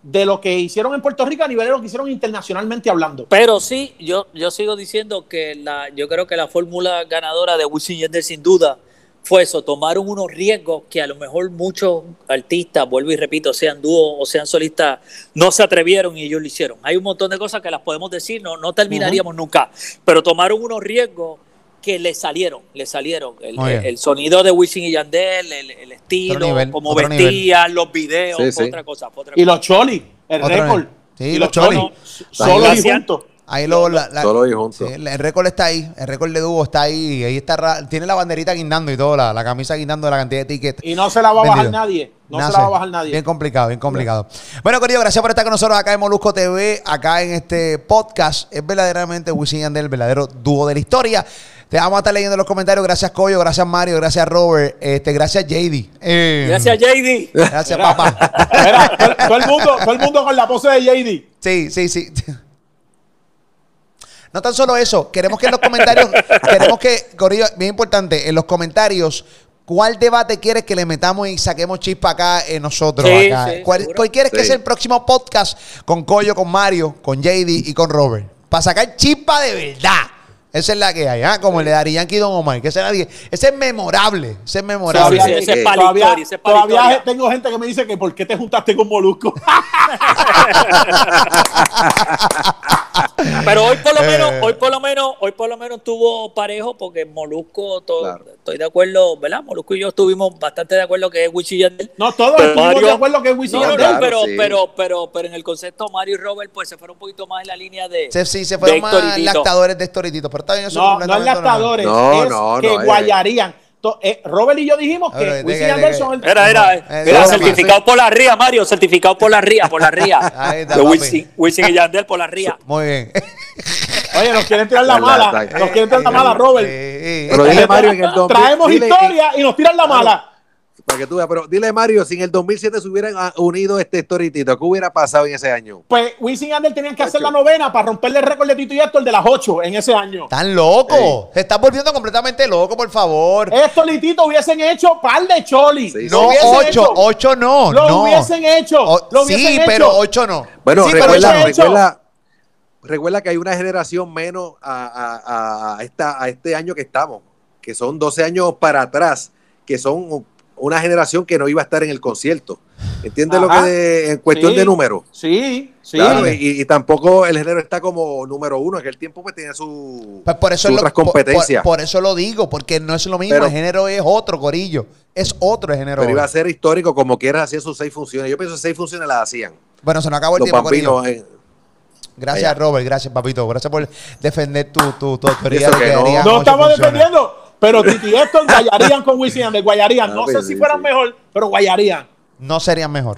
Speaker 3: de lo que hicieron en Puerto Rico a niveles de lo que hicieron internacionalmente hablando.
Speaker 2: Pero sí, yo, yo sigo diciendo que la, yo creo que la fórmula ganadora de Wisin y Yandel sin duda fue eso, tomaron unos riesgos que a lo mejor muchos artistas, vuelvo y repito, sean dúos o sean solistas, no se atrevieron y ellos lo hicieron. Hay un montón de cosas que las podemos decir, no, no terminaríamos nunca, pero tomaron unos riesgos que le salieron, le salieron. El, sonido de Wisin y Yandel, el, el estilo,
Speaker 1: nivel,
Speaker 2: cómo vestían, los videos,
Speaker 4: Sí,
Speaker 2: fue
Speaker 4: sí.
Speaker 2: otra cosa. fue otra
Speaker 3: Y
Speaker 2: cosa.
Speaker 3: los Choli, el récord.
Speaker 1: Sí,
Speaker 3: y
Speaker 1: los Choli.
Speaker 3: Choli, Solos y juntos.
Speaker 1: Ahí lo, la- la- sí, el, récord está ahí, el récord de dúo está ahí, ahí está, tiene la banderita guindando y todo, la, la camisa guindando de la cantidad de tickets.
Speaker 3: Y no se la va a bajar nadie. No se la va a bajar nadie.
Speaker 1: Bien complicado, bien complicado. Bueno, Corillo, gracias por estar con nosotros acá en Molusco TV, acá en este podcast. Es verdaderamente Wisin y Yandel, el verdadero dúo de la historia. Te vamos a estar leyendo los comentarios. Gracias, Coyo, gracias, Mario, gracias, Robert, este, gracias, JD. Eh,
Speaker 2: Gracias, JD.
Speaker 1: Gracias, papá. [LAUGHS]
Speaker 3: Mira, todo, todo el mundo, todo el mundo con la pose de JD.
Speaker 1: Sí, sí, sí. No tan solo eso, queremos que en los comentarios, [LAUGHS] queremos que, Corillo, bien importante, en los comentarios, ¿cuál debate quieres que le metamos y saquemos chispa acá en nosotros?
Speaker 2: Sí,
Speaker 1: acá?
Speaker 2: sí,
Speaker 1: ¿Cuál, quieres que sea el próximo podcast con Coyo, con Mario, con JD y con Robert? Para sacar chispa de verdad. Esa es la que hay, ¿ah? como el de Dari Yankee y Don Omar. Que ese, era- ese es memorable. Ese es memorable.
Speaker 2: Sí, sí, ese es
Speaker 3: todavía,
Speaker 2: ese es
Speaker 3: todavía tengo gente que me dice que ¿por qué te juntaste con Molusco? [LAUGHS] [LAUGHS] [LAUGHS]
Speaker 2: Pero hoy por lo menos,
Speaker 1: Eh.
Speaker 2: hoy por lo menos, hoy por lo menos tuvo parejo porque Molusco, todo,
Speaker 4: Claro.
Speaker 2: estoy de acuerdo, ¿verdad? Molusco y yo estuvimos bastante de acuerdo que es Wichi Yandel.
Speaker 3: No, todos
Speaker 2: Pero
Speaker 3: estuvimos
Speaker 2: Mario-
Speaker 3: de acuerdo que es Wisin
Speaker 2: No, no, no,
Speaker 4: Claro,
Speaker 2: pero,
Speaker 4: sí.
Speaker 2: pero, pero, pero en el concepto Mario y Robert, pues se fueron un poquito más en la línea de.
Speaker 1: Se- sí, se fueron más lactadores de Storitito. Pero está bien, eso
Speaker 3: No, no es
Speaker 1: completamente normal.
Speaker 3: lactadores,
Speaker 4: No,
Speaker 3: es
Speaker 4: no,
Speaker 3: que
Speaker 4: no, es-
Speaker 3: guayarían. Eh, Robert y yo dijimos que
Speaker 1: Oye,
Speaker 3: Wisin y
Speaker 1: diga,
Speaker 3: Yandel
Speaker 1: diga.
Speaker 3: son el...
Speaker 2: Era, era,
Speaker 1: Eh,
Speaker 2: era
Speaker 1: sí,
Speaker 2: certificado por la RIA, Mario, certificado por la RIA, por la RIA. [LAUGHS]
Speaker 1: Ahí está,
Speaker 2: Wisin y Yandel por la RIA. [LAUGHS]
Speaker 1: Muy bien.
Speaker 3: Oye, nos quieren tirar la mala. Nos quieren tirar la mala, Robert.
Speaker 4: Pero dile, Mario, en el 2000.
Speaker 3: Traemos historia y nos tiran la mala.
Speaker 4: Para que tú veas, pero dile, Mario, si en el 2007 se hubieran ah, unido este Storitito, ¿qué hubiera pasado en ese año?
Speaker 3: Pues Wisin y Yandel tenían que hacer
Speaker 4: Ocho.
Speaker 3: la novena para romperle el récord de Tito y Héctor de las ocho en ese año.
Speaker 1: Están locos. Se están volviendo completamente locos, por favor.
Speaker 3: Esto y Tito hubiesen hecho par de choli.
Speaker 4: Sí,
Speaker 1: no,
Speaker 3: hubiesen
Speaker 1: ocho,
Speaker 3: hecho.
Speaker 1: ocho no.
Speaker 3: Lo
Speaker 1: no.
Speaker 3: hubiesen hecho.
Speaker 1: O-
Speaker 3: lo hubiesen
Speaker 1: sí,
Speaker 3: hecho.
Speaker 1: pero ocho no.
Speaker 4: Bueno,
Speaker 3: Sí, pero
Speaker 4: recuerda, recuerda, recuerda que hay una generación menos a, a- a- a esta, a este año que estamos, que son 12 años para atrás, que son una generación que no iba a estar en el concierto. ¿Entiendes lo que en cuestión
Speaker 3: Sí.
Speaker 4: de número?
Speaker 3: Sí, sí.
Speaker 4: Claro, y, y tampoco el género está como número uno, en aquel tiempo pues tenía su,
Speaker 1: Pues por eso
Speaker 4: su
Speaker 1: es lo,
Speaker 4: otras
Speaker 1: por- por,
Speaker 4: competencias.
Speaker 1: por eso lo digo, porque no es lo mismo.
Speaker 4: Pero-
Speaker 1: el género es otro, Corillo. Es otro el género.
Speaker 4: pero iba a ser histórico como quieras hacían sus seis funciones. Yo pienso que seis funciones las hacían.
Speaker 1: Bueno, se nos acabó el
Speaker 4: Los
Speaker 1: tiempo, Corillo.
Speaker 4: eh,
Speaker 1: Gracias,
Speaker 4: allá.
Speaker 1: Robert. Gracias, papito. Gracias por defender tu, tu, tu de
Speaker 4: que
Speaker 1: que
Speaker 4: no-
Speaker 3: estamos
Speaker 1: funciones.
Speaker 3: defendiendo, pero Titi Héctor guayarían con Wisin y Yandel, guayarían. No
Speaker 4: Ah,
Speaker 3: sé si fueran mejor, pero guayarían.
Speaker 1: No serían mejor.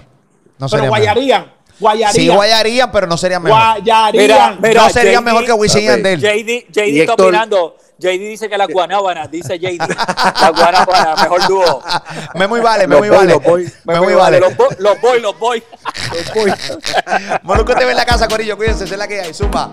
Speaker 1: No
Speaker 3: Pero
Speaker 1: serían mejor.
Speaker 3: guayarían,
Speaker 1: Sí,
Speaker 3: guayarían.
Speaker 1: guayarían, pero no serían mejor.
Speaker 3: Guayarían.
Speaker 2: Mira,
Speaker 1: no serían
Speaker 2: JD,
Speaker 1: mejor que Wisin. Yandel.
Speaker 2: JD, JD está
Speaker 4: Héctor-
Speaker 2: opinando. JD dice que la guanábana, dice JD. La guanábana, mejor dúo. [LAUGHS]
Speaker 1: Me muy vale, me
Speaker 4: Los
Speaker 1: muy
Speaker 4: boy,
Speaker 1: vale.
Speaker 4: los boy.
Speaker 1: Me muy vale.
Speaker 2: Los boy, los boy, los boy. [LAUGHS]
Speaker 1: Molusco TV en la casa, Corillo. Cuídense, es la que hay. Zumba.